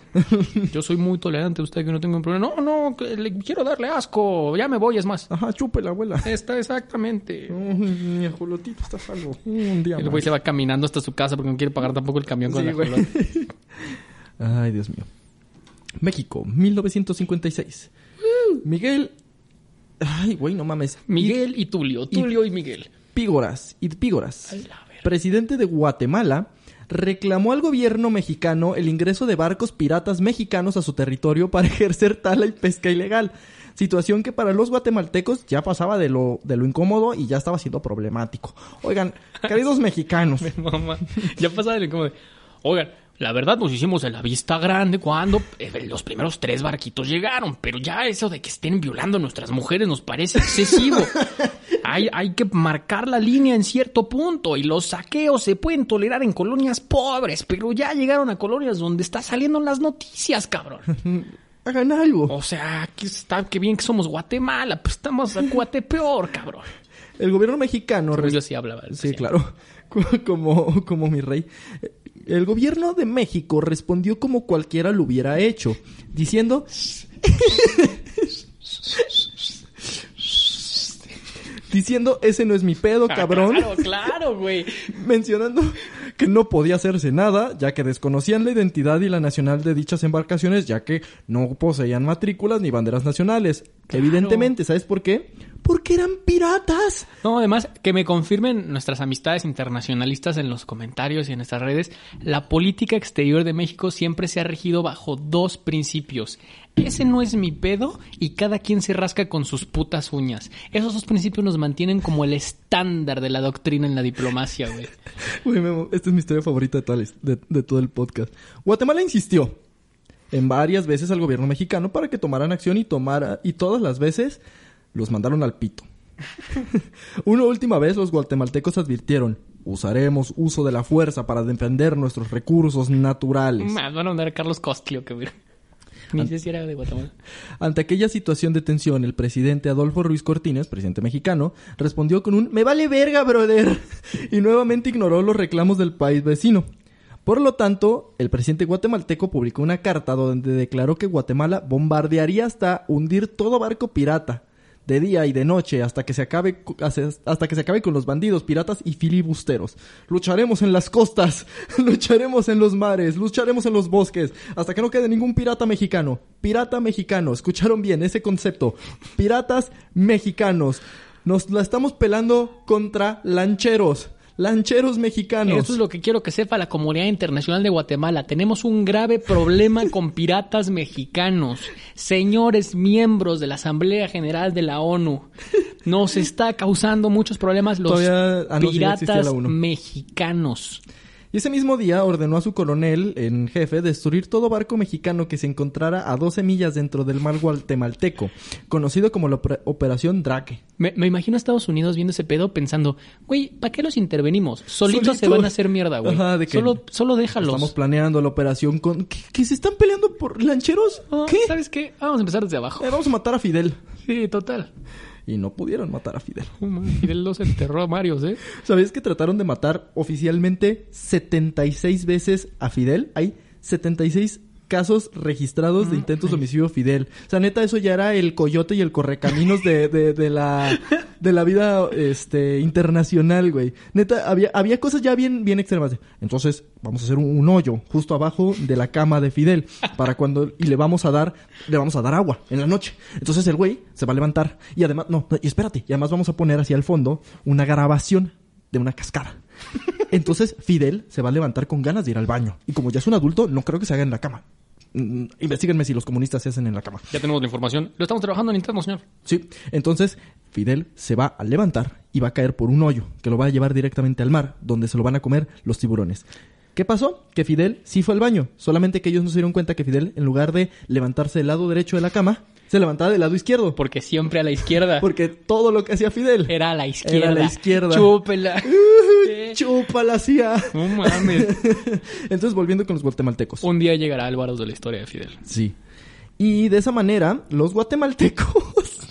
Yo soy muy tolerante. Usted que no tengo un problema. No, no, que le quiero darle asco. Ya me voy, es más. Ajá, chupe la abuela. Está exactamente. Mi ajolotito está salvo. Un día El güey se va caminando hasta su casa porque no quiere pagar tampoco el camión con Sí, la güey. ajolote. [laughs] Ay, Dios mío. México, 1956. Miguel... Ay, güey, no mames. Miguel y Tulio. Tulio y Miguel. Pígoras, Pígoras, la verga. presidente de Guatemala, reclamó al gobierno mexicano el ingreso de barcos piratas mexicanos a su territorio para [laughs] ejercer tala y pesca ilegal. Situación que para los guatemaltecos ya pasaba de lo, de lo incómodo y ya estaba siendo problemático. Oigan, [laughs] queridos mexicanos, Mamá. Ya pasaba el como de, Oigan, la verdad nos hicimos de la vista grande cuando eh, los primeros tres barquitos llegaron, pero ya eso de que estén violando a nuestras mujeres nos parece excesivo. [laughs] Hay, hay que marcar la línea en cierto punto y los saqueos se pueden tolerar en colonias pobres, pero ya llegaron a colonias donde está saliendo en las noticias, cabrón. [laughs] Hagan algo. O sea, aquí está, qué bien que somos Guatemala, pero estamos a Guatepeor, cabrón. El gobierno mexicano... Yo sí hablaba. Sí, claro. [laughs] Como, como mi rey. El gobierno de México respondió como cualquiera lo hubiera hecho, diciendo... diciendo, ese no es mi pedo, cabrón. Claro, claro, güey. [laughs] mencionando que no podía hacerse nada, ya que desconocían la identidad y la nacional de dichas embarcaciones, ya que no poseían matrículas ni banderas nacionales. Claro. Evidentemente, ¿sabes por qué? Porque eran piratas. No, además, que me confirmen nuestras amistades internacionalistas en los comentarios y en nuestras redes, la política exterior de México siempre se ha regido bajo dos principios. Ese no es mi pedo y cada quien se rasca con sus putas uñas. Esos dos principios nos mantienen como el estándar de la doctrina en la diplomacia, güey. [laughs] Güey, Memo, esta es mi historia favorita de, his- de, de todo el podcast. Guatemala insistió en varias veces al gobierno mexicano para que tomaran acción y tomara y todas las veces los mandaron al pito. [laughs] Una última vez los guatemaltecos advirtieron, usaremos uso de la fuerza para defender nuestros recursos naturales. Me van a Carlos Costlio, que güey. Ni sé si era de Guatemala. Ante aquella situación de tensión, el presidente Adolfo Ruiz Cortines, presidente mexicano, respondió con un me vale verga, brother, y nuevamente ignoró los reclamos del país vecino. Por lo tanto, el presidente guatemalteco publicó una carta donde declaró que Guatemala bombardearía hasta hundir todo barco pirata, de día y de noche, hasta que se acabe, hasta que se acabe con los bandidos, piratas y filibusteros. Lucharemos en las costas, [laughs] lucharemos en los mares, lucharemos en los bosques, hasta que no quede ningún pirata mexicano. Pirata mexicano, escucharon bien ese concepto. Piratas mexicanos. Nos la estamos pelando contra lancheros. Lancheros mexicanos. Eso es lo que quiero que sepa la comunidad internacional de Guatemala. Tenemos un grave problema con piratas mexicanos. Señores miembros de la Asamblea General de la ONU, nos está causando muchos problemas los Todavía- ah, no, piratas mexicanos. Y ese mismo día ordenó a su coronel en jefe destruir todo barco mexicano que se encontrara a 12 millas dentro del mar guatemalteco, conocido como la opera- Operación Drake. Me, me imagino a Estados Unidos viendo ese pedo pensando, güey, ¿para qué los intervenimos? Solitos se van a hacer mierda, güey. Ajá, de que- Solo, solo déjalos. Estamos planeando la operación con... ¿Que, que se están peleando por lancheros? Ah, ¿Qué? ¿Sabes qué? Vamos a empezar desde abajo. Eh, vamos a matar a Fidel. Sí, total. Y no pudieron matar a Fidel. Oh, man, Fidel los enterró a Marios, ¿eh? ¿Sabías que trataron de matar oficialmente 76 veces a Fidel? Hay 76 casos registrados de intentos de homicidio Fidel. O sea, neta, eso ya era el coyote y el correcaminos de, de, de la, de la vida este, internacional, güey. Neta, había, había cosas ya bien, bien extremas. Entonces, vamos a hacer un, un hoyo justo abajo de la cama de Fidel. Para cuando... Y le vamos a dar... Le vamos a dar agua en la noche. Entonces el güey se va a levantar. Y además... No, no, y espérate. Y además vamos a poner hacia el fondo una grabación de una cascada. Entonces Fidel se va a levantar con ganas de ir al baño. Y como ya es un adulto, no creo que se haga en la cama. Mm, Investíguenme si los comunistas se hacen en la cama. Ya tenemos la información. Lo estamos trabajando en interno, señor. Sí. Entonces Fidel se va a levantar y va a caer por un hoyo que lo va a llevar directamente al mar, donde se lo van a comer los tiburones. ¿Qué pasó? Que Fidel sí fue al baño. Solamente que ellos no se dieron cuenta que Fidel, en lugar de levantarse del lado derecho de la cama, se levantaba del lado izquierdo. Porque siempre a la izquierda. Porque todo lo que hacía Fidel Era a la izquierda. Era a la izquierda. Chúpela. chupa la hacía. No mames. [laughs] Entonces, volviendo con los guatemaltecos. Un día llegará Álvaro de la historia de Fidel. Sí. Y de esa manera, los guatemaltecos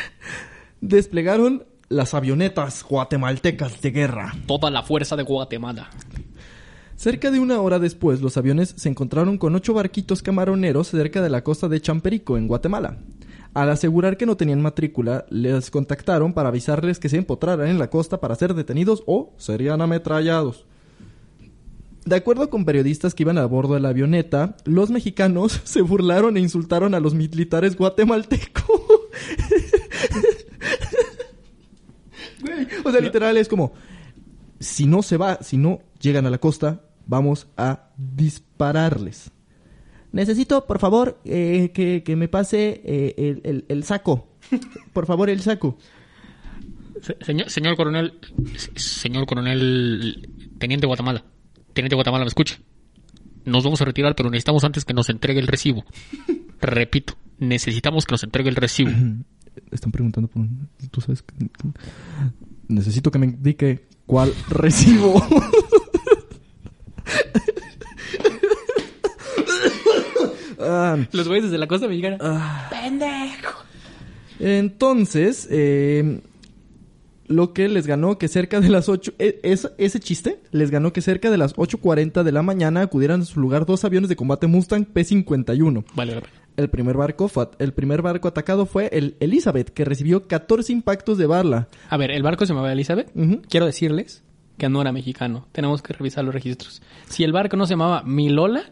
[laughs] desplegaron las avionetas guatemaltecas de guerra. Toda la fuerza de Guatemala. Cerca de una hora después, los aviones se encontraron con ocho barquitos camaroneros cerca de la costa de Champerico, en Guatemala. Al asegurar que no tenían matrícula, les contactaron para avisarles que se empotraran en la costa para ser detenidos o serían ametrallados. De acuerdo con periodistas que iban a bordo de la avioneta, los mexicanos [laughs] se burlaron e insultaron a los militares guatemaltecos. [laughs] O sea, literal es como, si no se va, si no llegan a la costa, vamos a dispararles. Necesito, por favor, eh, que, que me pase eh, el, el- el saco. [laughs] Por favor, el saco. Se- señor, señor coronel, se- señor coronel, teniente Guatemala, teniente Guatemala, ¿me escucha? Nos vamos a retirar, pero necesitamos antes que nos entregue el recibo. [laughs] Repito, necesitamos que nos entregue el recibo. [clears throat] Están preguntando por un... ¿Tú sabes? que- Necesito que me indique cuál recibo. [laughs] ah, Los güeyes desde la costa mexicana. Ah. ¡Pendejo! Entonces, eh, lo que les ganó que cerca de las 8... e- es- ese chiste les ganó que cerca de las 8.40 de la mañana acudieran a su lugar dos aviones de combate Mustang P-51. Vale pena. El primer barco fue, el primer barco atacado fue el Elizabeth, que recibió 14 impactos de bala. A ver, el barco se llamaba Elizabeth. Quiero decirles que no era mexicano. Tenemos que revisar los registros. Si el barco no se llamaba Milola,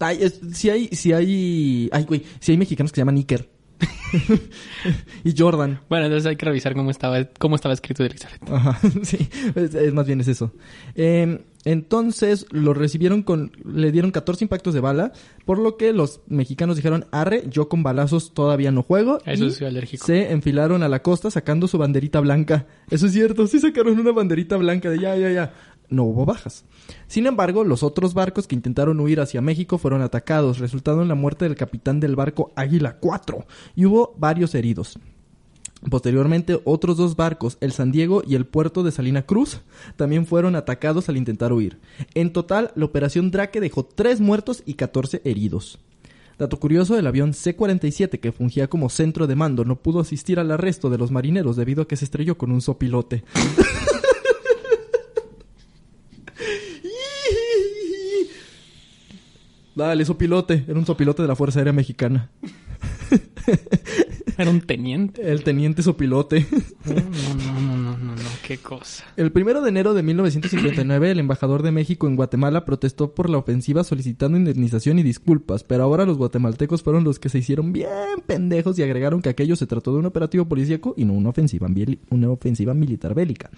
Ay, es- si hay, si hay, ay, güey, si hay mexicanos que se llaman Iker. [laughs] y Jordan. bueno, entonces hay que revisar cómo estaba, cómo estaba escrito Elizabeth. Ajá, [laughs] sí, es, es más bien es eso. Eh, entonces lo recibieron con, le dieron 14 impactos de bala, por lo que los mexicanos dijeron, arre, yo con balazos todavía no juego. Eso y soy alérgico. Se enfilaron a la costa sacando su banderita blanca. Eso es cierto, sí sacaron una banderita blanca de ya, ya, ya. No hubo bajas. Sin embargo, los otros barcos que intentaron huir hacia México fueron atacados, resultando en la muerte del capitán del barco Águila 4, y hubo varios heridos. Posteriormente, otros dos barcos, el San Diego y el puerto de Salina Cruz, también fueron atacados al intentar huir. En total, la operación Drake dejó 3 muertos y 14 heridos. Dato curioso, el avión C-47 que fungía como centro de mando no pudo asistir al arresto de los marineros debido a que se estrelló con un sopilote. [laughs] Dale, sopilote. Era un sopilote de la Fuerza Aérea Mexicana. [laughs] [laughs] Era un teniente. El teniente sopilote. No, no, no, no, no, no, no, qué cosa. El primero de enero de 1959, el embajador de México en Guatemala protestó por la ofensiva solicitando indemnización y disculpas, pero ahora los guatemaltecos fueron los que se hicieron bien pendejos y agregaron que aquello se trató de un operativo policíaco y no una ofensiva, bieli- una ofensiva militar bélica.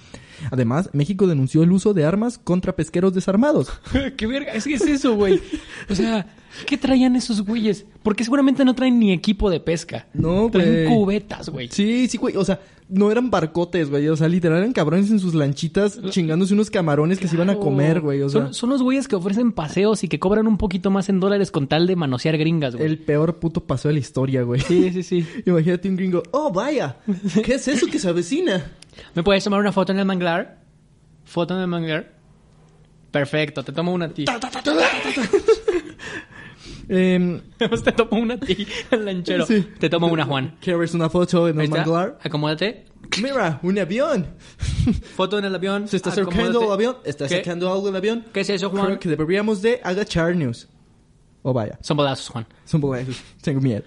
Además, México denunció el uso de armas contra pesqueros desarmados. [laughs] ¿Qué verga? Es que es eso, güey. O sea, ¿qué traían esos güeyes? Porque seguramente no traen ni equipo de pesca. No, Traen güey. cubetas, güey. Sí, sí, güey. O sea, no eran barcotes, güey. O sea, literal eran cabrones en sus lanchitas chingándose unos camarones que se iban a comer, güey. O sea, son, son los güeyes que ofrecen paseos y que cobran un poquito más en dólares con tal de manosear gringas, güey. el peor puto paso de la historia, güey. Sí, sí, sí. [laughs] Imagínate un gringo. Oh, vaya. [laughs] ¿Qué es eso que se avecina? ¿Me puedes tomar una foto en el manglar? ¿Foto en el manglar? Perfecto, te tomo una a ti. [laughs] Eh, [laughs] te tomo una a ti, el lanchero. Sí. Te tomo una, Juan. ¿Quieres una foto en el manglar? Acomódate. Mira, un avión. [laughs] Foto en el avión. ¿Se está acercando el avión? ¿Está ¿Qué? acercando algo el avión? ¿Qué es eso, Juan? Creo que deberíamos de agacharnos. Oh, vaya. Son bodazos, Juan. Son boletos. Tengo miedo.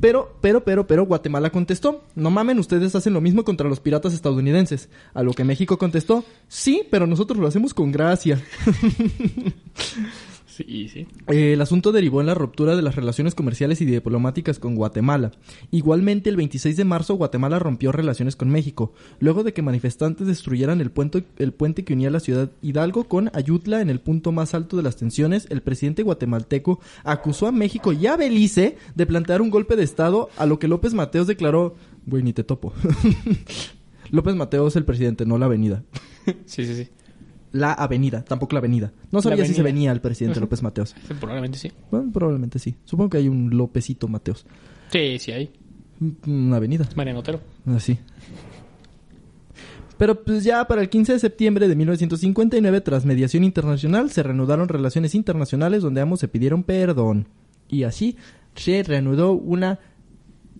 Pero, pero, pero, pero, Guatemala contestó, no mamen, ustedes hacen lo mismo contra los piratas estadounidenses. A lo que México contestó, sí, pero nosotros lo hacemos con gracia. [laughs] Sí, sí. Eh, el asunto derivó en la ruptura de las relaciones comerciales y diplomáticas con Guatemala. Igualmente, el 26 de marzo, Guatemala rompió relaciones con México, luego de que manifestantes destruyeran el puente, el puente que unía la ciudad Hidalgo con Ayutla en el punto más alto de las tensiones. El presidente guatemalteco acusó a México y a Belice de plantear un golpe de Estado, a lo que López Mateos declaró, güey, ni te topo. [laughs] López Mateos es el presidente, no la avenida. [laughs] Sí, sí, sí. La avenida, tampoco la avenida. No sabía si se venía el presidente López Mateos. [laughs] Probablemente sí. Bueno, probablemente sí. Supongo que hay un Lópezito Mateos. Sí, sí hay. Una avenida. Mariano Otero. Así. Pero pues ya para el 15 de septiembre de 1959, tras mediación internacional, se reanudaron relaciones internacionales donde ambos se pidieron perdón. Y así se reanudó una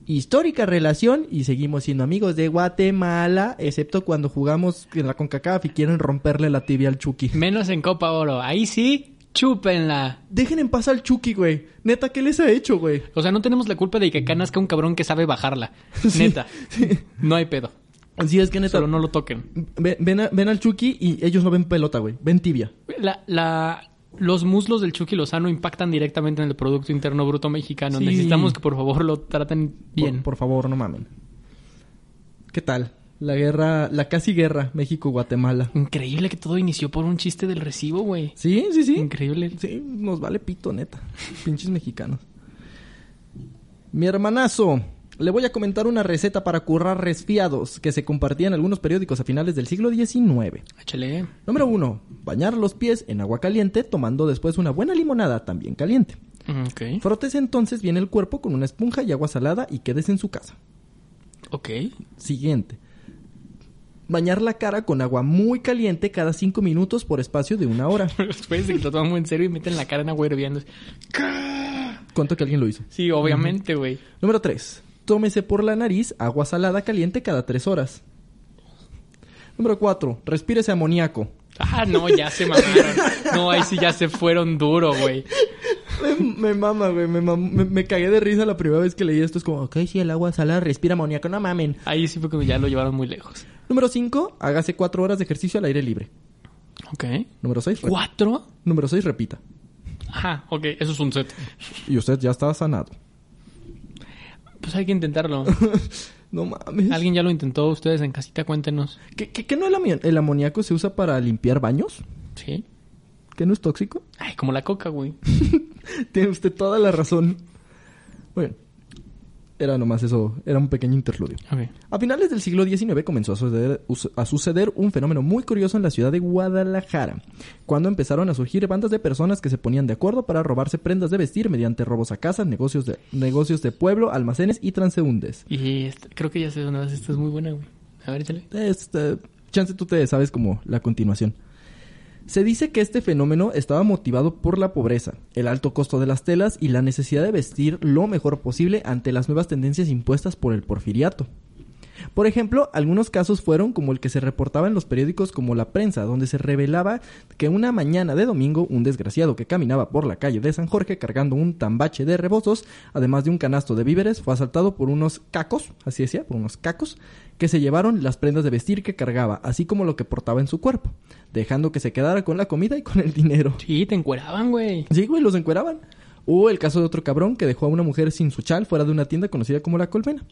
histórica relación y seguimos siendo amigos de Guatemala, excepto cuando jugamos en la CONCACAF y quieren romperle la tibia al Chucky. Menos en Copa Oro. Ahí sí, chúpenla. Dejen en paz al Chucky, güey. Neta, ¿qué les ha hecho, güey? O sea, no tenemos la culpa de que acá nazca un cabrón que sabe bajarla. [laughs] Neta. No hay pedo. Sí, es que neta. Solo no lo toquen. Ven, ven a- ven al Chucky y ellos no ven pelota, güey. Ven tibia. La, la, los muslos del Chucky Lozano impactan directamente en el Producto Interno Bruto mexicano. Sí. Necesitamos que por favor lo traten bien. Por, por favor, no mamen. ¿Qué tal? La guerra, la casi guerra México-Guatemala. Increíble que todo inició por un chiste del recibo, güey. Sí, sí, sí. Increíble. Sí, nos vale pito, neta. Pinches mexicanos. Mi hermanazo, le voy a comentar una receta para currar resfriados que se compartía en algunos periódicos a finales del siglo XIX. Échale. Número uno, bañar los pies en agua caliente tomando después una buena limonada también caliente. Ok. Frotes entonces bien el cuerpo con una esponja y agua salada y quedes en su casa. Ok. Siguiente. Bañar la cara con agua muy caliente cada 5 minutos por espacio de una hora. Después de que lo toman muy en serio y meten la cara en agua hirviendo. Cuento que alguien lo hizo. Sí, obviamente, güey. Número 3. Tómese por la nariz agua salada caliente cada 3 horas. Número 4. Respírese amoníaco. Ah, no, ya se mamaron. No, ahí sí ya se fueron duro, güey. Me, me mama, güey. Me, me- me cagué de risa la primera vez que leí esto. Es como, ok, sí, el agua salada respira amoníaco. No mamen. Ahí sí porque ya lo llevaron muy lejos. Número 5. Hágase 4 horas de ejercicio al aire libre. Ok. Número 6. ¿Cuatro? Número 6. Repita. Ajá, ok, eso es un set. Y usted ya está sanado. Pues hay que intentarlo. [laughs] No mames. ¿Alguien ya lo intentó? Ustedes en casita, cuéntenos. ¿Qué, qué, qué no el, el amoníaco se usa para limpiar baños? ¿Sí? ¿Que no es tóxico? Ay, como la coca, güey. [laughs] Tiene usted toda la razón. Bueno, era nomás eso, era un pequeño interludio. A finales del siglo XIX comenzó a suceder, a suceder un fenómeno muy curioso en la ciudad de Guadalajara, cuando empezaron a surgir bandas de personas que se ponían de acuerdo para robarse prendas de vestir mediante robos a casas, negocios de, negocios de pueblo, almacenes y transeúntes. Y esta- creo que ya sé dónde vas. Esta es muy buena, güey. A ver, échale. Este, chance tú te sabes como la continuación. Se dice que este fenómeno estaba motivado por la pobreza, el alto costo de las telas y la necesidad de vestir lo mejor posible ante las nuevas tendencias impuestas por el porfiriato. Por ejemplo, algunos casos fueron como el que se reportaba en los periódicos como La Prensa, donde se revelaba que una mañana de domingo un desgraciado que caminaba por la calle de San Jorge cargando un tambache de rebozos, además de un canasto de víveres, fue asaltado por unos cacos, así decía, por unos cacos, que se llevaron las prendas de vestir que cargaba, así como lo que portaba en su cuerpo, dejando que se quedara con la comida y con el dinero. Sí, te encueraban, güey. Sí, güey, los encueraban. O el caso de otro cabrón que dejó a una mujer sin su chal fuera de una tienda conocida como La Colmena.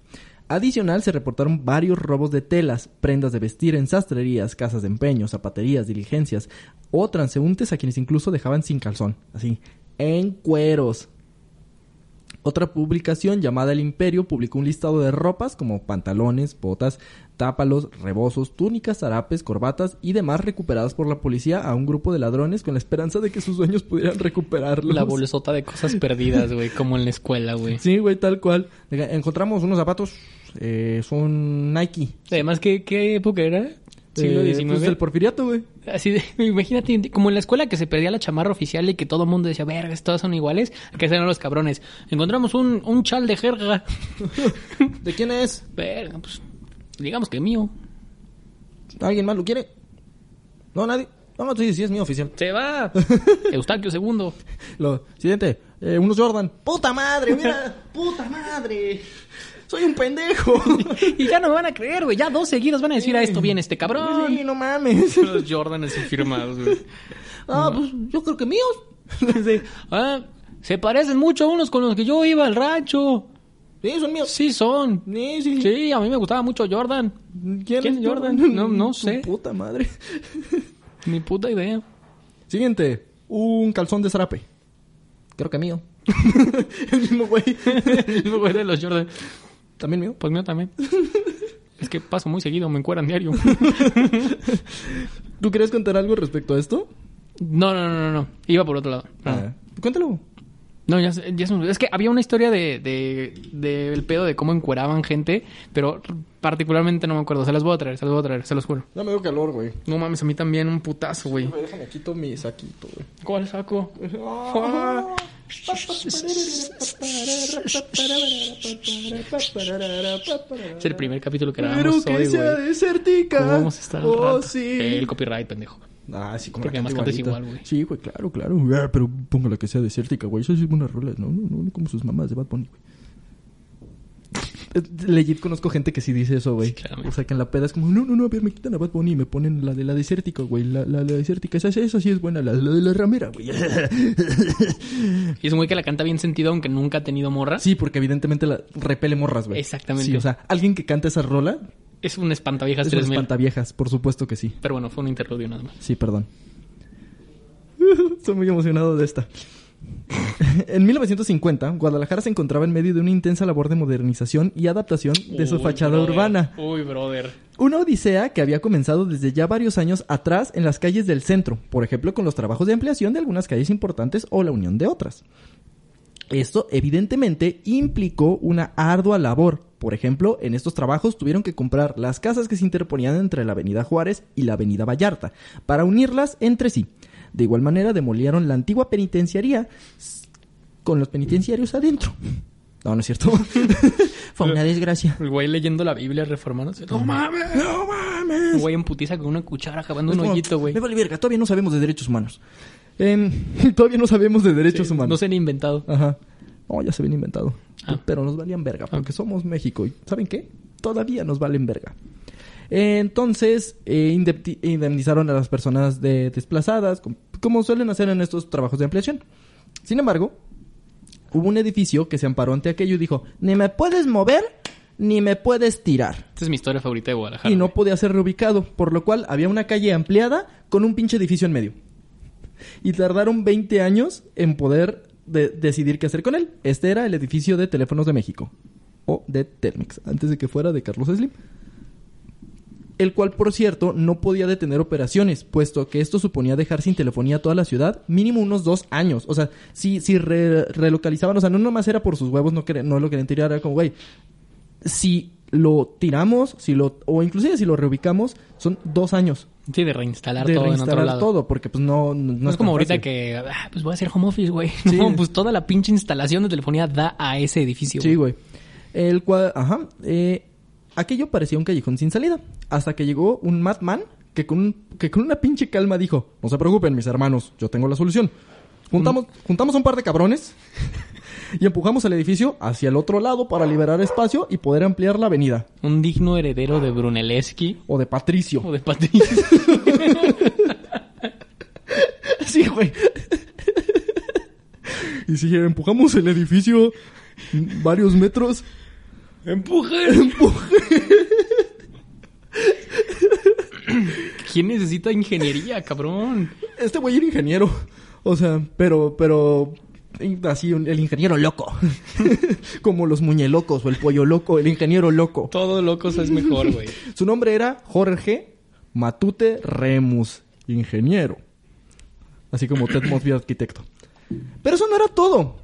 Adicional, se reportaron varios robos de telas, prendas de vestir en sastrerías, casas de empeño, zapaterías, diligencias o transeúntes a quienes incluso dejaban sin calzón, así, en cueros. Otra publicación llamada El Imperio publicó un listado de ropas como pantalones, botas, tápalos, rebozos, túnicas, zarapes, corbatas y demás recuperadas por la policía a un grupo de ladrones con la esperanza de que sus dueños pudieran recuperarlos. La bolsota de cosas perdidas, güey. Como en la escuela, güey. Sí, güey, tal cual. Encontramos unos zapatos, eh, son Nike. Además, ¿qué, qué época era? Siglo Eh, XIX. pues el porfiriato, güey. Así de, [laughs] imagínate, como en la escuela que se perdía la chamarra oficial y que todo el mundo decía, vergas, todas son iguales, que eran los cabrones. Encontramos un, un chal de jerga. [laughs] ¿De quién es? Verga, pues, digamos que mío. ¿Alguien más lo quiere? No, nadie. No, sí, sí es mío oficial. Se va. [laughs] Eustaquio segundo. Lo siguiente, eh, unos Jordan. ¡Puta madre! Mira, ¡puta madre! ¡Soy un pendejo! [laughs] Y ya no me van a creer, güey. Ya dos seguidos van a decir a esto viene este cabrón. Sí, no mames. Los Jordan así firmados, güey. Ah, pues yo creo que míos. [laughs] Sí. Ah, se parecen mucho a unos con los que yo iba al rancho. Sí, son míos. Sí son. Sí, sí. Sí, a mí me gustaba mucho Jordan. ¿Quién, ¿Quién es Jordan? No- no sé. puta madre. Ni puta idea. Siguiente, un calzón de zarape. Creo que mío. [laughs] El mismo güey. El mismo güey de los Jordan. También mío. Pues mío también. [laughs] Es que paso muy seguido, me encueran diario. [laughs] ¿Tú quieres contar algo respecto a esto? No, no, no, no, no. Iba por otro lado. Ah, cuéntalo. No, ya, me olvidó. Es que había una historia de, de, de el pedo de cómo encueraban gente, pero particularmente no me acuerdo. Se las voy a traer, se las voy a traer, se los juro. Ya me dio calor, güey. No mames, a mí también un putazo, güey. Déjame quito mi saquito, güey. ¿Cuál saco? Es el primer capítulo que Pero grabamos que hoy, sea güey. desértica. ¿Cómo vamos a estar al Oh, rato? sí. El copyright, pendejo. Ah, sí, como Porque la además igual, güey. Sí, güey, claro, claro. Ah, pero póngala que sea desértica, güey. Eso sí es buenas rolas, ¿no? No, no, no como sus mamás de Bad Bunny, güey. Legit conozco gente que sí dice eso, güey. Sí, o sea, que en la peda es como, no, no, no, a ver, me quitan a Bad Bunny y me ponen la de la desértica, güey. La, la, la desértica, esa, esa sí es buena, la, la de la ramera, güey. [laughs] Y es un güey que la canta bien sentido, aunque nunca ha tenido morra. sí, porque evidentemente la repele morras, güey. Exactamente. Sí, o sea, alguien que canta esa rola Es un espantaviejas es un 3000. espantaviejas, por supuesto que sí. Pero bueno, fue un interludio nada más. Sí, perdón. [laughs] Estoy muy emocionado de esta. [laughs] en 1950, Guadalajara se encontraba en medio de una intensa labor de modernización y adaptación de su Uy, fachada brother. urbana. Uy, brother. Una odisea que había comenzado desde ya varios años atrás en las calles del centro, por ejemplo con los trabajos de ampliación de algunas calles importantes o la unión de otras. Esto evidentemente implicó una ardua labor. Por ejemplo, en estos trabajos tuvieron que comprar las casas que se interponían entre la Avenida Juárez y la Avenida Vallarta para unirlas entre sí. De igual manera demolieron la antigua penitenciaría con los penitenciarios adentro. No, no es cierto. [laughs] Fue una desgracia. El güey leyendo la Biblia reformándose. No mames. ¡No mames! El güey en putiza con una cuchara acabando un hoyito, güey. Me vale verga, todavía no sabemos de derechos humanos. Em, [laughs] todavía no sabemos de derechos Sí, humanos. No se han inventado. Ajá. No, ya se habían inventado. Ah. Pero nos valían verga, porque somos México. ¿Y saben qué? Todavía nos valen verga. Entonces, eh, indemni- indemnizaron a las personas de- desplazadas, com- como suelen hacer en estos trabajos de ampliación. Sin embargo, hubo un edificio que se amparó ante aquello y dijo, ni me puedes mover, ni me puedes tirar. Esta es mi historia favorita de Guadalajara. Y no podía ser reubicado, por lo cual había una calle ampliada con un pinche edificio en medio. Y tardaron 20 años en poder de- decidir qué hacer con él. Este era el edificio de Teléfonos de México, o de Telmex, antes de que fuera de Carlos Slim. El cual, por cierto, no podía detener operaciones, puesto que esto suponía dejar sin telefonía a toda la ciudad mínimo unos dos años. O sea, si, si re- relocalizaban, o sea, no nomás era por sus huevos, no, no lo querían tirar, era como, güey, si lo tiramos, si lo, o inclusive si lo reubicamos, son dos años Sí, de reinstalar de todo en otro reinstalar lado. todo, porque pues no, no, No es como ahorita fácil. que, ah, pues voy a hacer home office, güey. Sí. [laughs] No, pues toda la pinche instalación de telefonía da a ese edificio. Sí, güey. El cual, ajá, eh, aquello parecía un callejón sin salida, hasta que llegó un madman que con, que con una pinche calma dijo, no se preocupen mis hermanos, yo tengo la solución. Juntamos, juntamos un par de cabrones y empujamos el edificio hacia el otro lado para liberar espacio y poder ampliar la avenida. Un digno heredero de Brunelleschi O de Patricio. o de Patricio. [laughs] Sí, güey. y si empujamos el edificio varios metros, ¡Empujen! ¿Quién necesita ingeniería, cabrón? este güey era ingeniero. O sea, pero, pero, así, un- el ingeniero loco. [laughs] Como los muñelocos o el pollo loco, el ingeniero loco. Todo locos es mejor, güey. Su nombre era Jorge Matute Remus, ingeniero. Así como Ted Mosby, arquitecto. Pero eso no era todo.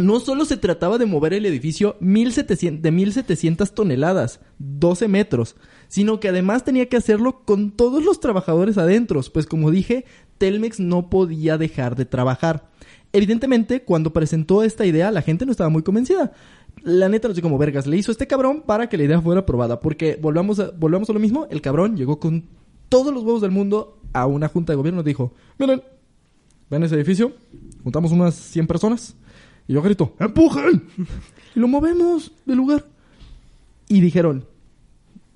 No solo se trataba de mover el edificio 1700, de 1700 toneladas, 12 metros, sino que además tenía que hacerlo con todos los trabajadores adentro, pues como dije, Telmex no podía dejar de trabajar. Evidentemente, cuando presentó esta idea, la gente no estaba muy convencida. La neta, no sé cómo vergas le hizo este cabrón para que la idea fuera aprobada, porque volvamos a, volvamos a lo mismo, el cabrón llegó con todos los huevos del mundo a una junta de gobierno y dijo, miren, ven ese edificio, juntamos unas 100 personas, y yo grito, ¡empujen! [laughs] y lo movemos del lugar. Y dijeron,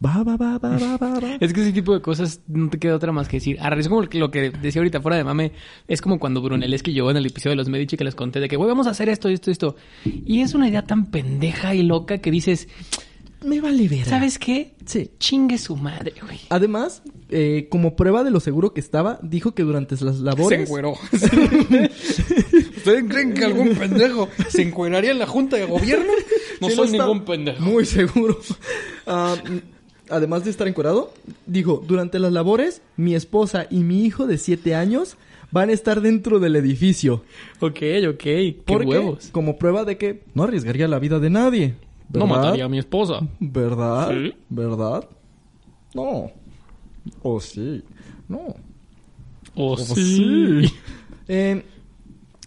va, va, va, va, va, va, va. [laughs] Es que ese tipo de cosas no te queda otra más que decir. Ahora, es como lo que decía ahorita fuera de mame. Es como cuando Brunelleschi llegó en el episodio de los Medici que les conté de que, güey, vamos a hacer esto, esto, esto. Y es una idea tan pendeja y loca que dices, Me vale ver. ¿sabes qué? Sí. Chingue su madre, güey. Además, eh, como prueba de lo seguro que estaba, dijo que durante las labores... encueró. [laughs] ¿Ustedes creen que algún pendejo se encueraría en la junta de gobierno? No Sí, soy ningún pendejo. Muy seguro. Ah, además de estar encuerado, dijo, durante las labores, mi esposa y mi hijo de 7 años van a estar dentro del edificio. Ok, ok. Qué Porque, huevos. como prueba de que no arriesgaría la vida de nadie. No mataría a mi esposa. ¿Verdad? Sí. ¿Verdad? No. O sí. No. Oh, O sí. Eh,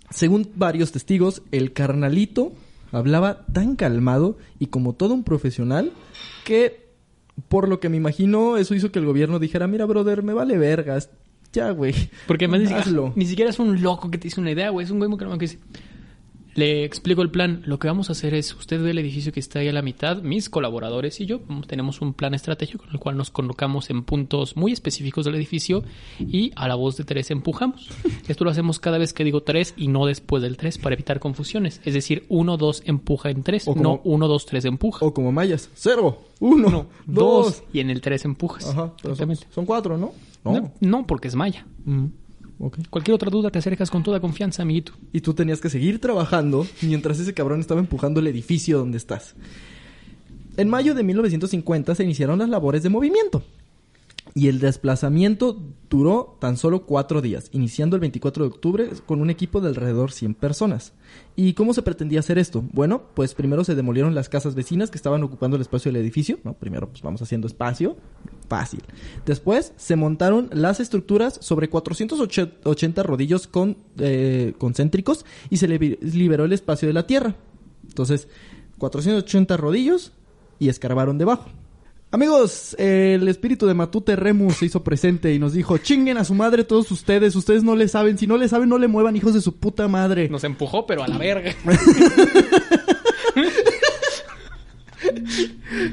según varios testigos, el carnalito hablaba tan calmado y como todo un profesional que, por lo que me imagino, eso hizo que el gobierno dijera, mira, brother, me vale vergas. Ya, güey. Porque además Hazlo. ni siquiera es un loco que te hizo una idea, güey. Es un güey muy calmado que dice... Le explico el plan. Lo que vamos a hacer es, usted ve el edificio que está ahí a la mitad, mis colaboradores y yo tenemos un plan estratégico en el cual nos colocamos en puntos muy específicos del edificio y a la voz de tres empujamos. [laughs] Esto lo hacemos cada vez que digo tres y no después del tres para evitar confusiones. Es decir, uno, dos empuja en tres, O como- no uno, dos, tres empuja. O como mayas. Cero. Uno. Uno, dos. dos y en el tres empujas. Ajá. pero son, Exactamente. son cuatro, ¿no? No, no, porque es maya. Mm, Cualquier otra duda te acercas con toda confianza, amiguito. Y tú tenías que seguir trabajando mientras ese cabrón estaba empujando el edificio donde estás. En mayo de 1950 se iniciaron las labores de movimiento. Y el desplazamiento duró tan solo cuatro días, iniciando el 24 de octubre con un equipo de alrededor 100 personas. ¿Y cómo se pretendía hacer esto? Bueno, pues primero se demolieron las casas vecinas que estaban ocupando el espacio del edificio, ¿no? Primero pues vamos haciendo espacio, fácil. Después se montaron las estructuras sobre 480 rodillos con, eh, concéntricos y se liberó el espacio de la tierra. Entonces, 480 rodillos y escarbaron debajo. Amigos, el espíritu de Matute Remus se hizo presente y nos dijo, chinguen a su madre todos ustedes, ustedes no le saben, si no le saben no le muevan hijos de su puta madre. Nos empujó, pero a la verga. [laughs]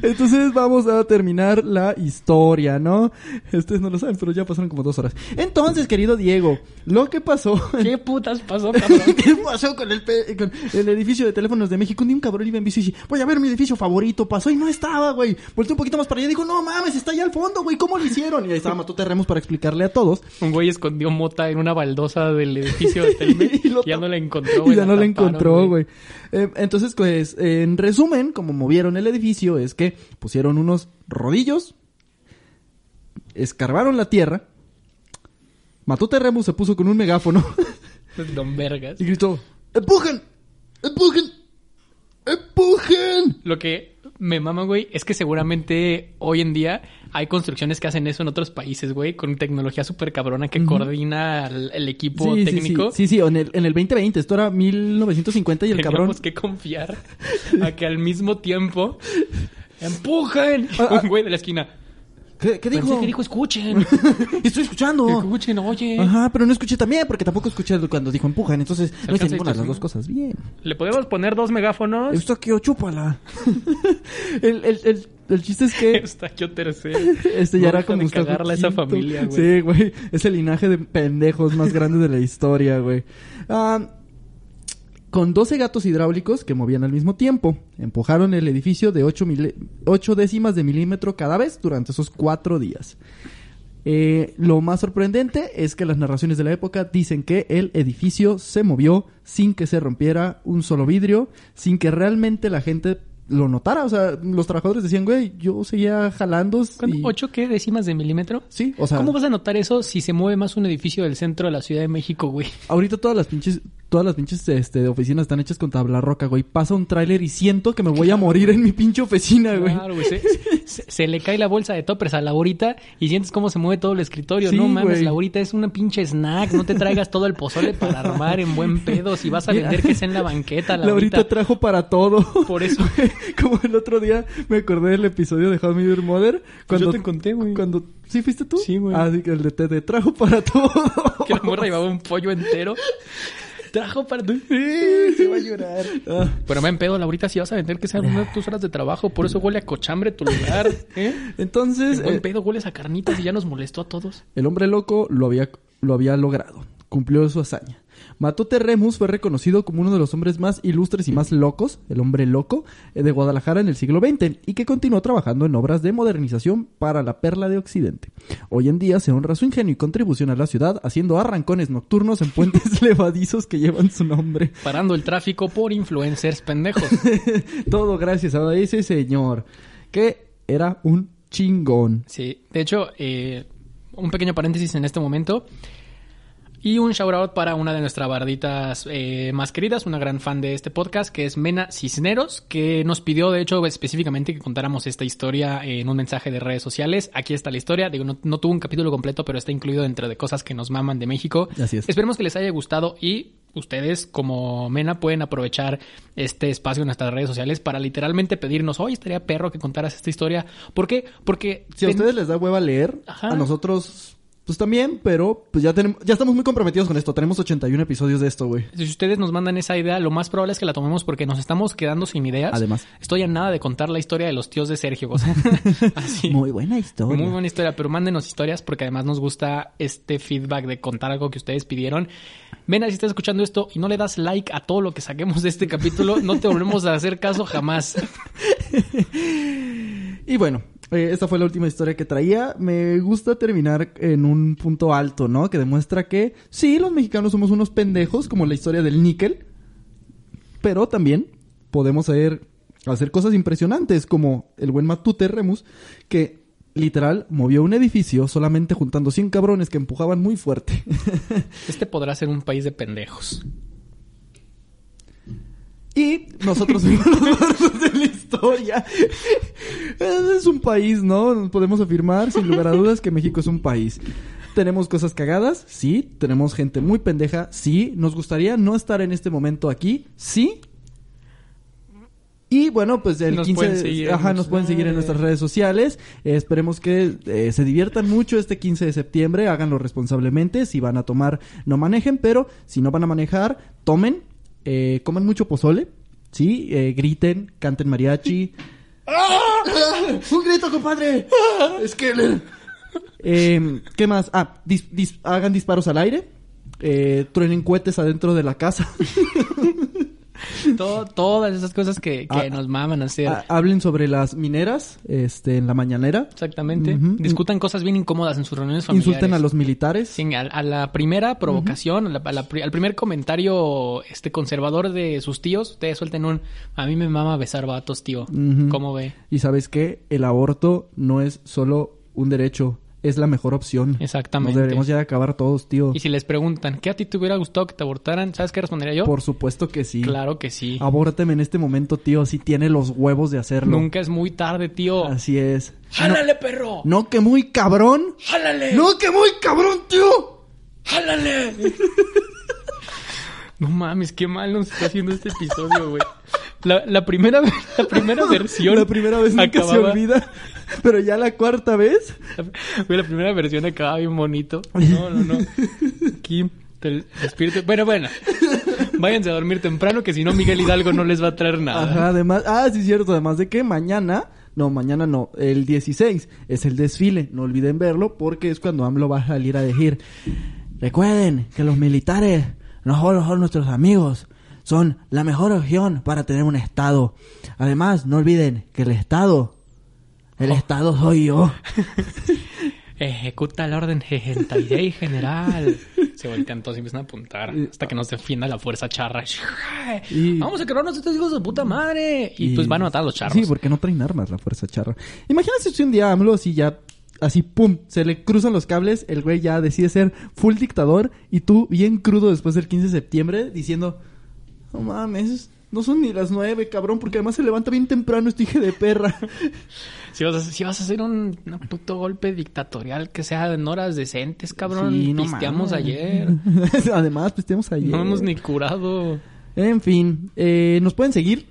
Entonces vamos a terminar la historia, ¿no? Ustedes no lo saben, pero ya pasaron como dos horas. Entonces, querido Diego, lo que pasó... [laughs] ¿Qué putas pasó, [laughs] cabrón? ¿Qué pasó con el, pe- con el edificio de teléfonos de México? Un día un cabrón iba en bici y dice, voy a ver mi edificio favorito. Pasó y no estaba, güey. Volteó un poquito más para allá y dijo, no mames, está allá al fondo, güey. ¿Cómo lo hicieron? Y ahí estaba Matute Remus para explicarle a todos. Un güey escondió mota en una baldosa del edificio de [laughs] Telmex Y ya no la encontró, Y güey. ya no la encontró, güey. Eh, entonces, pues, en resumen, como movieron el edificio, es que pusieron unos rodillos, escarbaron la tierra, Matute Remus se puso con un megáfono [laughs] Don Vergas. y gritó, ¡Empujen! ¡Empujen! ¡Empujen! Lo que me mama, güey, es que seguramente hoy en día hay construcciones que hacen eso en otros países, güey, con tecnología súper cabrona que coordina el, el equipo Sí, técnico. sí, sí, sí, en el, en el 2020, esto era 1950 y el [laughs] cabrón... Tenemos que confiar a que al mismo tiempo [laughs] empujen. Ah, ah. Un güey de la esquina. ¿Qué, qué Pensé dijo? que dijo escuchen. [laughs] Estoy escuchando. Escuchen, oye. Ajá, pero no escuché también, porque tampoco escuché cuando dijo empujan, entonces no hice ninguna de las dos ¿no? cosas bien. ¿Le podemos poner dos megáfonos? Esto aquí, chúpala. [laughs] el, el, el, el chiste es que [laughs] Está yo tercero. este No ya era dejan como de Gustavo cagarla esa Quinto. familia, güey. Sí, güey. Es el linaje de pendejos más grande de la historia, güey. Ah, con 12 gatos hidráulicos que movían al mismo tiempo. Empujaron el edificio de 8, décimas de milímetro cada vez durante esos cuatro días. Eh, lo más sorprendente es que las narraciones de la época dicen que el edificio se movió sin que se rompiera un solo vidrio, sin que realmente la gente lo notara. O sea, los trabajadores decían, güey, yo seguía jalando. Y- ¿Ocho qué décimas de milímetro? Sí, o sea, ¿Cómo vas a notar eso si se mueve más un edificio del centro de la Ciudad de México, güey? ahorita todas las pinches, todas las pinches este, oficinas están hechas con tabla roca, güey. Pasa un tráiler y siento que me voy a morir en mi pinche oficina, güey. Claro, güey. Se, se- se le cae la bolsa de toppers a Laurita y sientes cómo se mueve todo el escritorio. Sí, no mames, güey. Laurita es una pinche snack. No te traigas todo el pozole para armar en buen pedo. Si vas a vender que sea en la banqueta, Laurita Laurita. trajo para todo. Por eso. [laughs] Como el otro día me acordé del episodio de How I Met Your Mother. Cuando, Pues yo te conté, güey. Cuando... ¿Sí fuiste tú? Sí, güey. Ah, el de te, te trajo para todo. [laughs] Que la morra llevaba un pollo entero. Trajo para... Sí, se va a llorar. [laughs] Ah, Pero me en pedo, Laurita, si vas a vender que sean unas tus horas de trabajo. Por eso huele a cochambre tu lugar. [laughs] ¿eh? Entonces, En buen eh, pedo hueles a carnitas y ya nos molestó a todos. el hombre loco lo había, lo había logrado. Cumplió su hazaña. Matute Remus fue reconocido como uno de los hombres más ilustres y más locos, el hombre loco, eh, de Guadalajara en el siglo XX y que continuó trabajando en obras de modernización para la perla de Occidente. Hoy en día se honra su ingenio y contribución a la ciudad haciendo arrancones nocturnos en puentes [laughs] levadizos que llevan su nombre. Parando el tráfico por influencers pendejos. [laughs] Todo gracias a ese señor, que era un chingón. Sí, de hecho, eh, un pequeño paréntesis en este momento. Y un shout out para una de nuestras barditas eh, más queridas, una gran fan de este podcast, que es Mena Cisneros, que nos pidió, de hecho, específicamente que contáramos esta historia en un mensaje de redes sociales. Aquí está la historia. Digo, no, no tuvo un capítulo completo, pero está incluido dentro de cosas que nos maman de México. Así es. Esperemos que les haya gustado y ustedes, como Mena, pueden aprovechar este espacio en nuestras redes sociales para literalmente pedirnos, oye, estaría perro que contaras esta historia. ¿Por qué? Porque... Si a ustedes les da hueva leer, Ajá. a nosotros pues también, pero pues ya tenemos ya estamos muy comprometidos con esto. Tenemos 81 episodios de esto, güey. Si ustedes nos mandan esa idea, lo más probable es que la tomemos porque nos estamos quedando sin ideas. Además. Estoy a nada de contar la historia de los tíos de Sergio. O sea, [laughs] así. Muy buena historia. Muy buena historia, pero mándenos historias porque además nos gusta este feedback de contar algo que ustedes pidieron. Mena, si estás escuchando esto y no le das like a todo lo que saquemos de este capítulo, no te volvemos a hacer caso jamás. [laughs] Y bueno, eh, esta fue la última historia que traía. Me gusta terminar en un punto alto, ¿no? Que demuestra que sí, los mexicanos somos unos pendejos, como la historia del níquel, pero también podemos hacer, hacer cosas impresionantes, como el buen Matute Remus, que literal movió un edificio solamente juntando 100 cabrones que empujaban muy fuerte. [laughs] Este podrá ser un país de pendejos. Y nosotros [laughs] fuimos los bardos de la historia. Es un país, ¿no? Podemos afirmar sin lugar a dudas que México es un país. Tenemos cosas cagadas, sí. Tenemos gente muy pendeja, sí. Nos gustaría no estar en este momento aquí, sí. Y bueno, pues el Nos 15 pueden seguir ajá, nos pueden seguir en nuestras redes sociales. Eh, esperemos que eh, se diviertan mucho este 15 de septiembre, háganlo responsablemente. Si van a tomar, no manejen, pero si no van a manejar, tomen, eh, coman mucho pozole, sí, eh, griten, canten mariachi. ¡Un grito, compadre! Es que le- Eh, ¿Qué más? Ah, dis- dis- hagan disparos al aire. Eh, truenen cohetes adentro de la casa. [laughs] [laughs] Todo- todas esas cosas que, que Ah, nos maman hacer. Ah, hablen sobre las mineras este, en la mañanera. Exactamente. Ujú. Discutan cosas bien incómodas en sus reuniones familiares. Insulten a los militares. Sí, a, a la primera provocación, a la- a la al primer comentario este conservador de sus tíos, ustedes suelten un a mí me mama besar vatos, tío. Ujú. ¿Cómo ve? Y sabes qué? El aborto no es solo un derecho, es la mejor opción. Exactamente. Nos deberíamos ya acabar todos, tío. Y si les preguntan, ¿qué a ti te hubiera gustado que te abortaran? ¿Sabes qué respondería yo? Por supuesto que sí. Claro que sí. Abórteme en este momento, tío, si tiene los huevos de hacerlo. Nunca es muy tarde, tío. Así es. ¡Jálale, perro! No, no que muy cabrón. ¡Jálale! No que muy cabrón, tío. ¡Jálale! [laughs] no mames, qué mal nos está haciendo este episodio, güey. La, la primera, [laughs] la primera [laughs] versión. La primera vez nunca se acababa- olvida. Pero ya la cuarta vez. Güey, [laughs] la primera versión acababa bien bonito. No, no, no. Aquí, el espíritu. Bueno, bueno. Váyanse a dormir temprano, que si no, Miguel Hidalgo no les va a traer nada. Ajá, además. Ah, sí, es cierto. Además de que mañana. No, mañana no. El 16 es el desfile. No olviden verlo porque es cuando AMLO va a salir a decir. Recuerden que los militares no solo son nuestros amigos. Son la mejor opción para tener un Estado. Además, no olviden que el Estado. El Estado soy yo. [laughs] Ejecuta la orden 66, general. Se voltean todos y empiezan a apuntar hasta que nos defienda la fuerza charra. Y- [laughs] Vamos a quebrarnos estos hijos de puta madre. Y, pues van a matar a los charros. Sí, porque no traen armas la fuerza charra. Imagínate si un día AMLO así ya, así pum, se le cruzan los cables, el güey ya decide ser full dictador y tú bien crudo después del 15 de septiembre diciendo, no mames, no son ni las nueve, cabrón, porque además se levanta bien temprano este hijo de perra. [laughs] Si vas, a, si vas a hacer un, un puto golpe dictatorial que sea en horas decentes, cabrón. Sí, no Pisteamos mames. ayer. [laughs] además, pisteamos ayer. No hemos ni curado. En fin, eh, nos pueden seguir.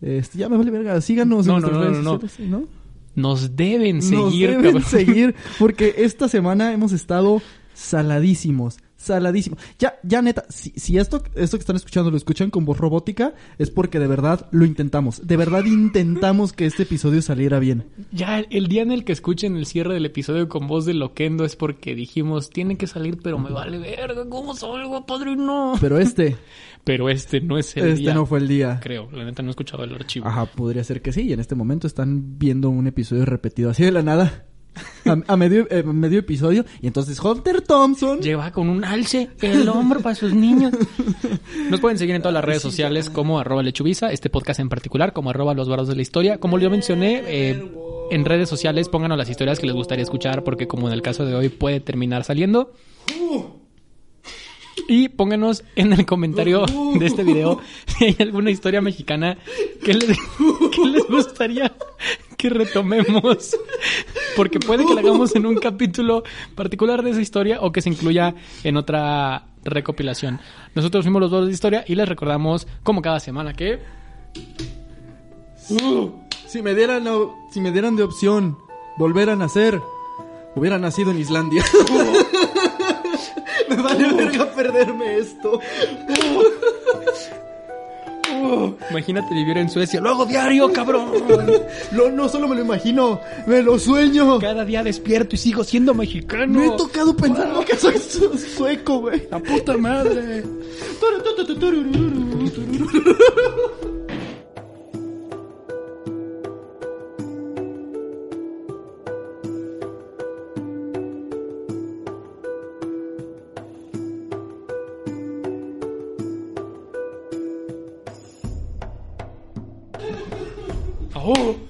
Este, ya me vale verga, síganos No, en no, nuestras no, redes no, no. sociales, ¿no? Nos deben Nos seguir, deben cabrón. seguir, [laughs] porque esta semana hemos estado saladísimos, saladísimos. Ya, ya neta, si, si esto, esto que están escuchando lo escuchan con voz robótica, es porque de verdad lo intentamos. De verdad intentamos que este episodio saliera bien. Ya el día en el que escuchen el cierre del episodio con voz de Loquendo es porque dijimos, tiene que salir, pero me vale verga, ¿cómo salgo, padrino? Pero este, [laughs] Pero este no es el este día. no fue el día. Creo, la neta no he escuchado el archivo. Ajá, podría ser que sí. Y en este momento están viendo un episodio repetido así de la nada. A, a medio, eh, medio episodio. Y entonces Hunter Thompson. Lleva con un alce el hombro para sus niños. Nos pueden seguir en todas las redes sociales como arroba lechubiza, este podcast en particular, como arroba los barros de la historia. Como yo mencioné, eh, en redes sociales pónganos las historias que les gustaría escuchar, porque como en el caso de hoy puede terminar saliendo. Y pónganos en el comentario de este video si hay alguna historia mexicana que les, que les gustaría que retomemos. Porque puede que la hagamos en un [laughs] capítulo particular de esa historia o que se incluya en otra recopilación. Nosotros fuimos los dos de historia y les recordamos, como cada semana, que Si me dieran, si me dieran de opción volver a nacer, hubiera nacido en Islandia. [laughs] [laughs] me vale verga perderme esto. Imagínate vivir en Suecia. Luego diario, cabrón. [laughs] No, no solo me lo imagino, me lo sueño. Cada día despierto y sigo siendo mexicano. Me he tocado pensando que soy su- sueco, güey. La puta madre. Oh.